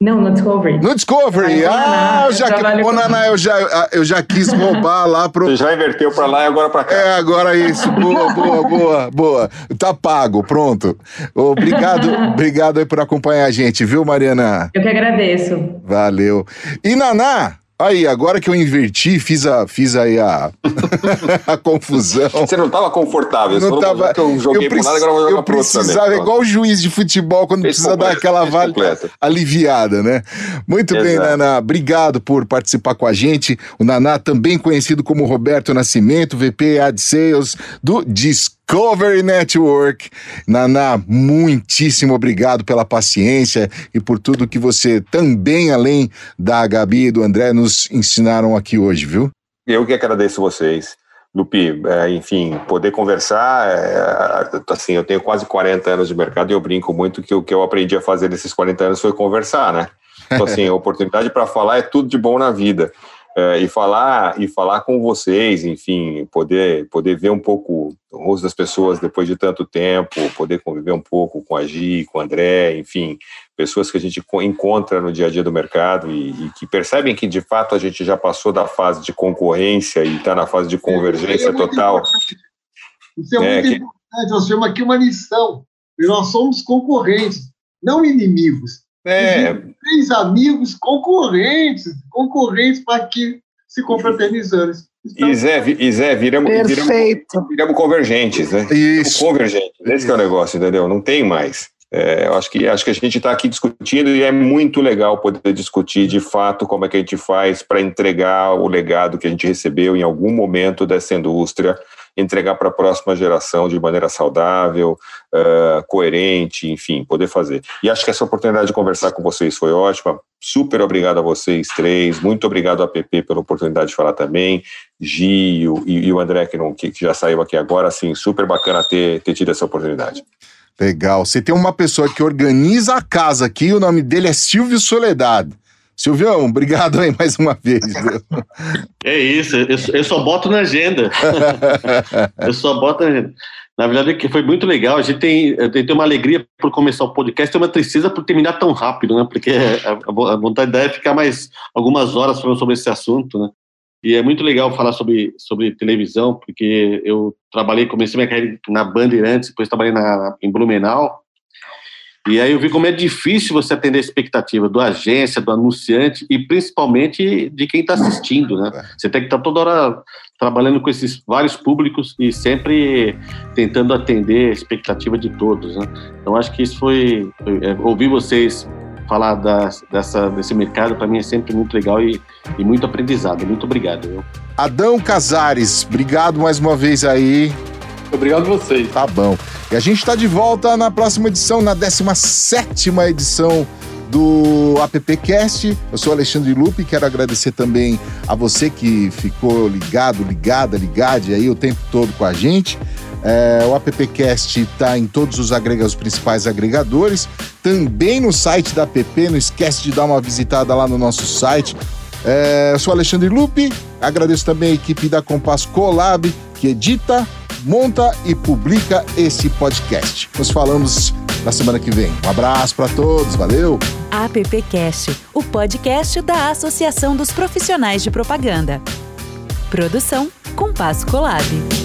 Não, no Discovery. No Discovery! Ah, eu já, eu ô, Naná, eu já, eu já quis roubar lá pro. Você já inverteu pra lá e agora pra cá. É, agora isso. Boa, boa, boa, boa. Tá pago, pronto. Obrigado, obrigado aí por acompanhar a gente, viu, Mariana? Eu que agradeço. Valeu. E Naná, Aí, agora que eu inverti, fiz, a, fiz aí a, <laughs> a confusão. Você não estava confortável, não tava, eu joguei eu lado, agora vou jogar Eu precisava, igual o juiz de futebol, quando fez precisa completo, dar aquela vale, aliviada, né? Muito Exato. bem, Naná. Obrigado por participar com a gente. O Naná, também conhecido como Roberto Nascimento, VP Ad Sales do Disco Discovery Network. Naná, muitíssimo obrigado pela paciência e por tudo que você também, além da Gabi e do André, nos ensinaram aqui hoje, viu? Eu que agradeço vocês. Lupi, é, enfim, poder conversar, é, assim, eu tenho quase 40 anos de mercado e eu brinco muito que o que eu aprendi a fazer nesses 40 anos foi conversar, né? Então, assim, <laughs> a oportunidade para falar é tudo de bom na vida. É, e falar e falar com vocês, enfim, poder poder ver um pouco o rosto das pessoas depois de tanto tempo, poder conviver um pouco com a Gi, com o André, enfim, pessoas que a gente encontra no dia a dia do mercado e, e que percebem que de fato a gente já passou da fase de concorrência e está na fase de convergência é total. Isso é, é muito que... importante. Nós temos aqui uma. E nós somos concorrentes, não inimigos. É. Três amigos concorrentes, concorrentes para que se confraternizando. E Zé, e Zé viramos, viramos, viramos, convergentes, né? Isso. Convergentes. Esse é o negócio, entendeu? Não tem mais. É, eu acho que, acho que a gente está aqui discutindo e é muito legal poder discutir de fato como é que a gente faz para entregar o legado que a gente recebeu em algum momento dessa indústria entregar para a próxima geração de maneira saudável, uh, coerente, enfim, poder fazer. E acho que essa oportunidade de conversar com vocês foi ótima. Super obrigado a vocês três, muito obrigado a PP pela oportunidade de falar também, Gio e, e o André, que, não, que, que, já saiu aqui agora, assim, super bacana ter, ter tido essa oportunidade. Legal. Você tem uma pessoa que organiza a casa aqui, o nome dele é Silvio Soledade. Silvião, obrigado aí mais uma vez. É isso, eu, eu só boto na agenda. <laughs> eu só boto na agenda. Na verdade, que foi muito legal. A gente tem, tem uma alegria por começar o podcast e uma tristeza por terminar tão rápido, né? Porque a, a vontade é ficar mais algumas horas falando sobre esse assunto, né? E é muito legal falar sobre, sobre televisão, porque eu trabalhei, comecei minha carreira na Bandeirantes, depois trabalhei na, em Blumenau, e aí eu vi como é difícil você atender a expectativa do agência, do anunciante e principalmente de quem está assistindo, né? É. Você tem que estar tá toda hora trabalhando com esses vários públicos e sempre tentando atender a expectativa de todos, né? Então acho que isso foi, foi é, ouvir vocês falar das, dessa, desse mercado para mim é sempre muito legal e, e muito aprendizado. Muito obrigado. Viu? Adão Casares, obrigado mais uma vez aí. Obrigado vocês. Tá bom. E a gente está de volta na próxima edição, na 17 edição do AppCast. Eu sou Alexandre Lupe, quero agradecer também a você que ficou ligado, ligada, ligade aí o tempo todo com a gente. É, o AppCast está em todos os, agrega os principais agregadores, também no site da App. Não esquece de dar uma visitada lá no nosso site. É, eu sou Alexandre Lupe, agradeço também a equipe da Compass Colab, que edita, monta e publica esse podcast. Nos falamos na semana que vem. Um abraço para todos, valeu! AppCast, o podcast da Associação dos Profissionais de Propaganda. Produção Compasso Colab.